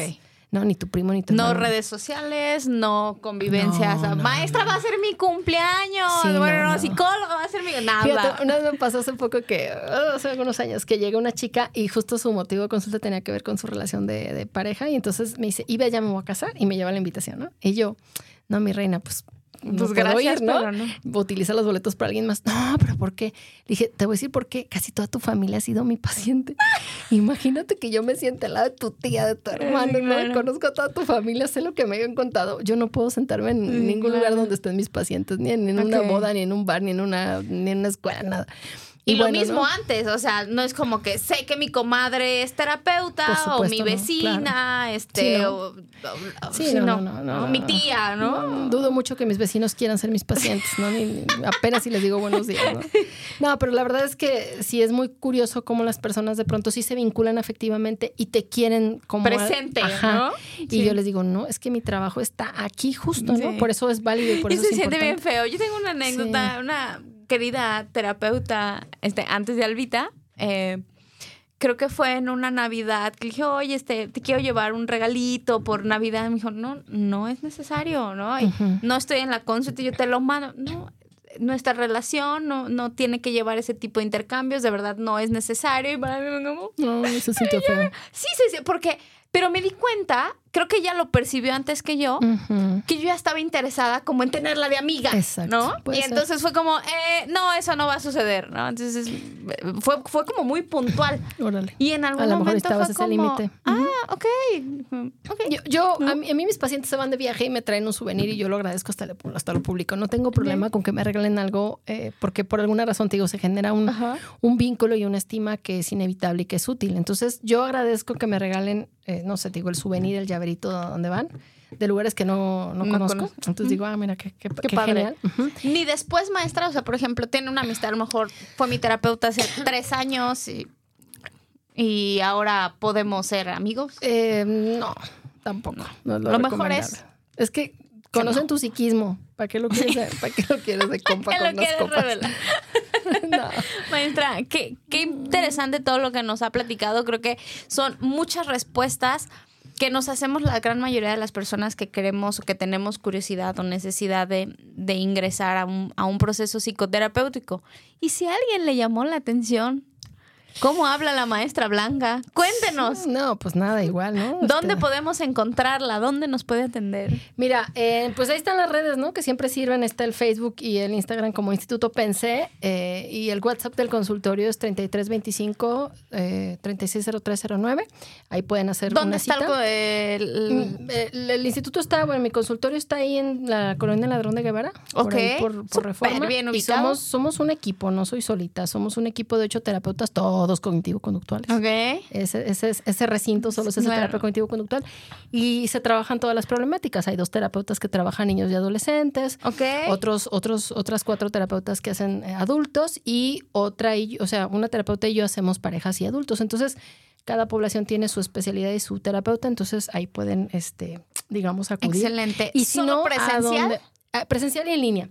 No, ni tu primo ni tu No hermano. redes sociales, no convivencias. No, no, Maestra, no. va a ser mi cumpleaños. Sí, bueno, no, psicólogo va a ser mi. Nada. Fíjate, una vez me pasó hace poco que, oh, hace algunos años, que llega una chica y justo su motivo de consulta tenía que ver con su relación de, de pareja y entonces me dice, Iba, ya me voy a casar y me lleva la invitación, ¿no? Y yo, no, mi reina, pues... No Pues gracias, ir, ¿no? Utiliza los boletos para alguien más. No, pero ¿por qué? Le dije, te voy a decir por qué. Casi toda tu familia ha sido mi paciente. Imagínate que yo me siente al lado de tu tía, de tu hermano, ¿no? claro. Conozco a toda tu familia, sé lo que me han contado. Yo no puedo sentarme en Sí, ningún lugar donde estén mis pacientes, ni en, en una boda, ni en un bar, ni en una, ni en una escuela, nada. Y, lo bueno, mismo ¿no? antes, o sea, no es como que sé que mi comadre es terapeuta o mi no, vecina, este, Sí, no. o, Sí, mi tía, ¿no? Dudo mucho que mis vecinos quieran ser mis pacientes, ¿no? Ni- ni- apenas si les digo buenos días, ¿no? No, pero la verdad es que sí es muy curioso cómo las personas de pronto sí se vinculan afectivamente y te quieren como... Presente, Ajá. ¿no? Y Sí. yo les digo, no, es que mi trabajo está aquí justo, ¿no? Por eso es válido y por y eso se es siente bien feo. Yo tengo una anécdota, una querida terapeuta, este, antes de Albita, eh, creo que fue en una Navidad que le dije, oye, este, te quiero llevar un regalito por Navidad. Me dijo, no, no es necesario, ¿no? Y. No estoy en la consulta, yo te lo mando. No, nuestra relación no, no tiene que llevar ese tipo de intercambios, de verdad no es necesario. Y para mí, como, No, se sintió feo. Sí, sí, sí, porque, pero me di cuenta creo que ella lo percibió antes que yo, que yo ya estaba interesada como en tenerla de amiga, Exacto, ¿no? Y ser. entonces fue como, eh, no, eso no va a suceder, ¿no? Entonces fue, fue como muy puntual. Órale. Y en algún A lo mejor momento estabas fue ese como, límite. ah, ok, ok. Yo, yo a, mí, a mí mis pacientes se van de viaje y me traen un souvenir y yo lo agradezco hasta, hasta lo público. No tengo problema con que me regalen algo eh, porque por alguna razón, te digo, se genera un, Ajá. un vínculo y una estima que es inevitable y que es útil. Entonces yo agradezco que me regalen, eh, no sé, te digo, el souvenir, el llaverito a donde van, de lugares que no, no No conozco. conozco. Entonces digo, ah, mira, qué, qué, Qué qué padre. genial. Ni después, maestra, o sea, por ejemplo, tiene una amistad, a lo mejor fue mi terapeuta hace tres años y, y ahora podemos ser amigos. Eh, no, tampoco. no lo Lo mejor es- Es que conocen tu psiquismo. ¿Para qué lo quieres, ¿para qué lo quieres de compa ¿Qué con lo las quieres copas? revelar? No. Maestra, qué, qué interesante todo lo que nos ha platicado. Creo que son muchas respuestas que nos hacemos la gran mayoría de las personas que queremos o que tenemos curiosidad o necesidad de, de ingresar a un, a un proceso psicoterapéutico. Y si alguien le llamó la atención, ¿cómo habla la maestra Blanca? Cuéntenos. No, pues nada, igual, ¿no? ¿Dónde Este, podemos encontrarla? ¿Dónde nos puede atender? Mira, eh, pues ahí están las redes, ¿no? Que siempre sirven. Está el Facebook y el Instagram como Instituto Pensé. eh, y el WhatsApp del consultorio es 3325 eh, 360309. Ahí pueden hacer ¿Dónde una está cita. del- Mm, El, el instituto está, bueno, mi consultorio está ahí en la colonia Ladrón de Guevara. Por Ok, ahí, por, reforma. bien y ubicado. somos, somos un equipo, no soy solita. Somos un equipo de ocho terapeutas, todos cognitivo-conductuales. Ok. Ese, ese, ese recinto solo es ese Claro. terapia cognitivo-conductual. Y se trabajan todas las problemáticas. Hay dos terapeutas que trabajan niños y adolescentes. Ok. Otros, otros, otras cuatro terapeutas que hacen eh, adultos y otra, y- o sea, una terapeuta y yo hacemos parejas y adultos. Entonces, cada población tiene su especialidad y su terapeuta, entonces ahí pueden, este, digamos, acudir. Excelente. Y si ¿Solo no, ¿a presencial? Ah, presencial y en línea.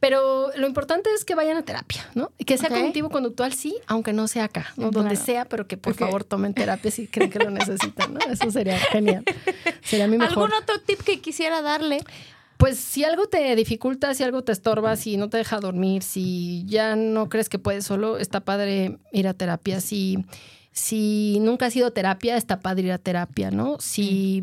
Pero lo importante es que vayan a terapia, ¿no? Que sea Ok. cognitivo-conductual, sí, aunque no sea acá, ¿no? Donde sea, pero que por favor tomen terapia si creen que lo necesitan, ¿no? Eso sería genial. Sería mi mejor. ¿Algún otro tip que quisiera darle? Pues si algo te dificulta, si algo te estorba, si no te deja dormir, si ya no crees que puedes solo, está padre ir a terapia. Si, si nunca has ido a terapia, está padre ir a terapia, ¿no? Si,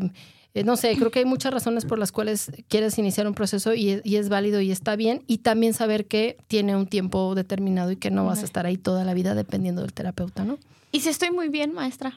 eh, no sé, creo que hay muchas razones por las cuales quieres iniciar un proceso y y es válido y está bien. Y también saber que tiene un tiempo determinado y que no vas a estar ahí toda la vida dependiendo del terapeuta, ¿no? ¿Y si estoy muy bien, maestra?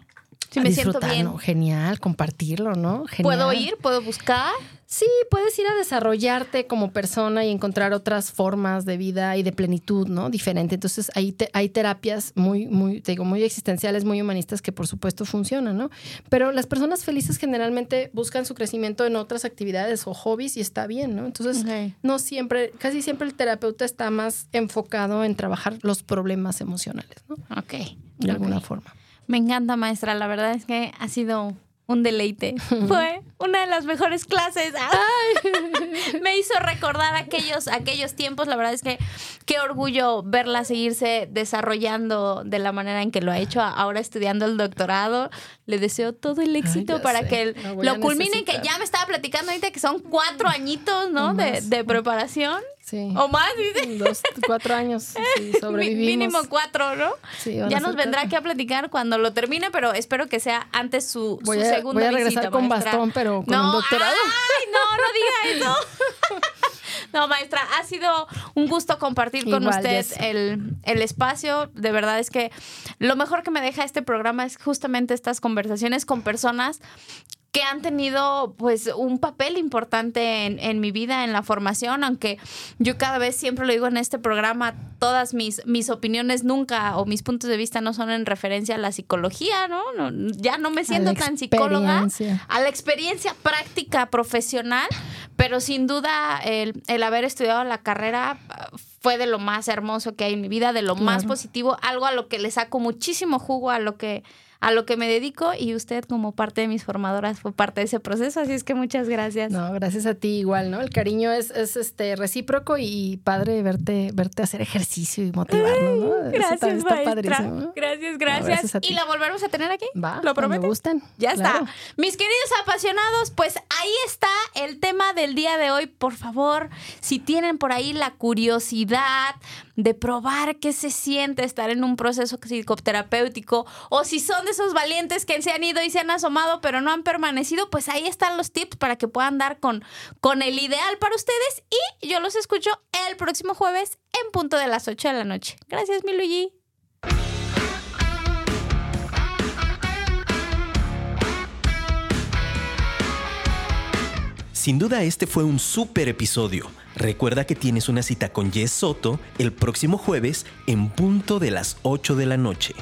A me siento bien. Genial, compartirlo, ¿no? Genial. ¿Puedo ir? ¿Puedo buscar? Sí, puedes ir a desarrollarte como persona y encontrar otras formas de vida y de plenitud, ¿no? Diferente. Entonces, te- hay terapias muy, muy, te digo, muy existenciales, muy humanistas que por supuesto funcionan, ¿no? Pero las personas felices generalmente buscan su crecimiento en otras actividades o hobbies y está bien, ¿no? Entonces, no siempre, casi siempre el terapeuta está más enfocado en trabajar los problemas emocionales, ¿no? Ok. De alguna forma. Me encanta, maestra. La verdad es que ha sido un deleite. Fue una de las mejores clases. ¡Ay! Me hizo recordar aquellos, aquellos tiempos. La verdad es que qué orgullo verla seguirse desarrollando de la manera en que lo ha hecho. Ahora estudiando el doctorado. Le deseo todo el éxito para sé. que Lo lo culmine, que ya me estaba platicando ahorita que son cuatro añitos, ¿no? De, de preparación. Sí. O más, dice. Dos, cuatro años. Sí, sobrevivimos. Mínimo cuatro, ¿no? Sí, ya nos vendrá aquí a platicar cuando lo termine, pero espero que sea antes su, su Voy a, segunda voy a regresar visita, con maestra. bastón, pero con no, un doctorado. Ay, no, no diga eso. No, maestra, ha sido un gusto compartir con usted el, el espacio. De verdad es que lo mejor que me deja este programa es justamente estas conversaciones con personas que han tenido pues un papel importante en, en mi vida, en la formación, aunque yo cada vez siempre lo digo en este programa, todas mis, mis opiniones nunca o mis puntos de vista no son en referencia a la psicología, ¿no? No, ya no me siento tan psicóloga, a la experiencia práctica profesional, pero sin duda el, el haber estudiado la carrera ah, fue de lo más hermoso que hay en mi vida, de lo más positivo, algo a lo que le saco muchísimo jugo a lo que a lo que me dedico y usted como parte de mis formadoras fue parte de ese proceso, así es que muchas gracias. No, gracias a ti igual, ¿no? El cariño es, es este recíproco y padre verte, verte hacer ejercicio y motivarnos, ¿no? Eso Gracias, también está padrísimo. Gracias, gracias. gracias a ti. y la volveremos a tener aquí. Va, ¿Lo cuando prometes? gusten. Ya Claro. está. Mis queridos apasionados, pues ahí está el tema del día de hoy, por favor, si tienen por ahí la curiosidad de probar qué se siente estar en un proceso psicoterapéutico o si son de esos valientes que se han ido y se han asomado pero no han permanecido, pues ahí están los tips para que puedan dar con, con el ideal para ustedes y yo los escucho el próximo jueves en punto de las 8 de la noche. Gracias, mi Luigi. Sin duda este fue un súper episodio. Recuerda que tienes una cita con Jess Soto el próximo jueves en punto de las 8 de la noche.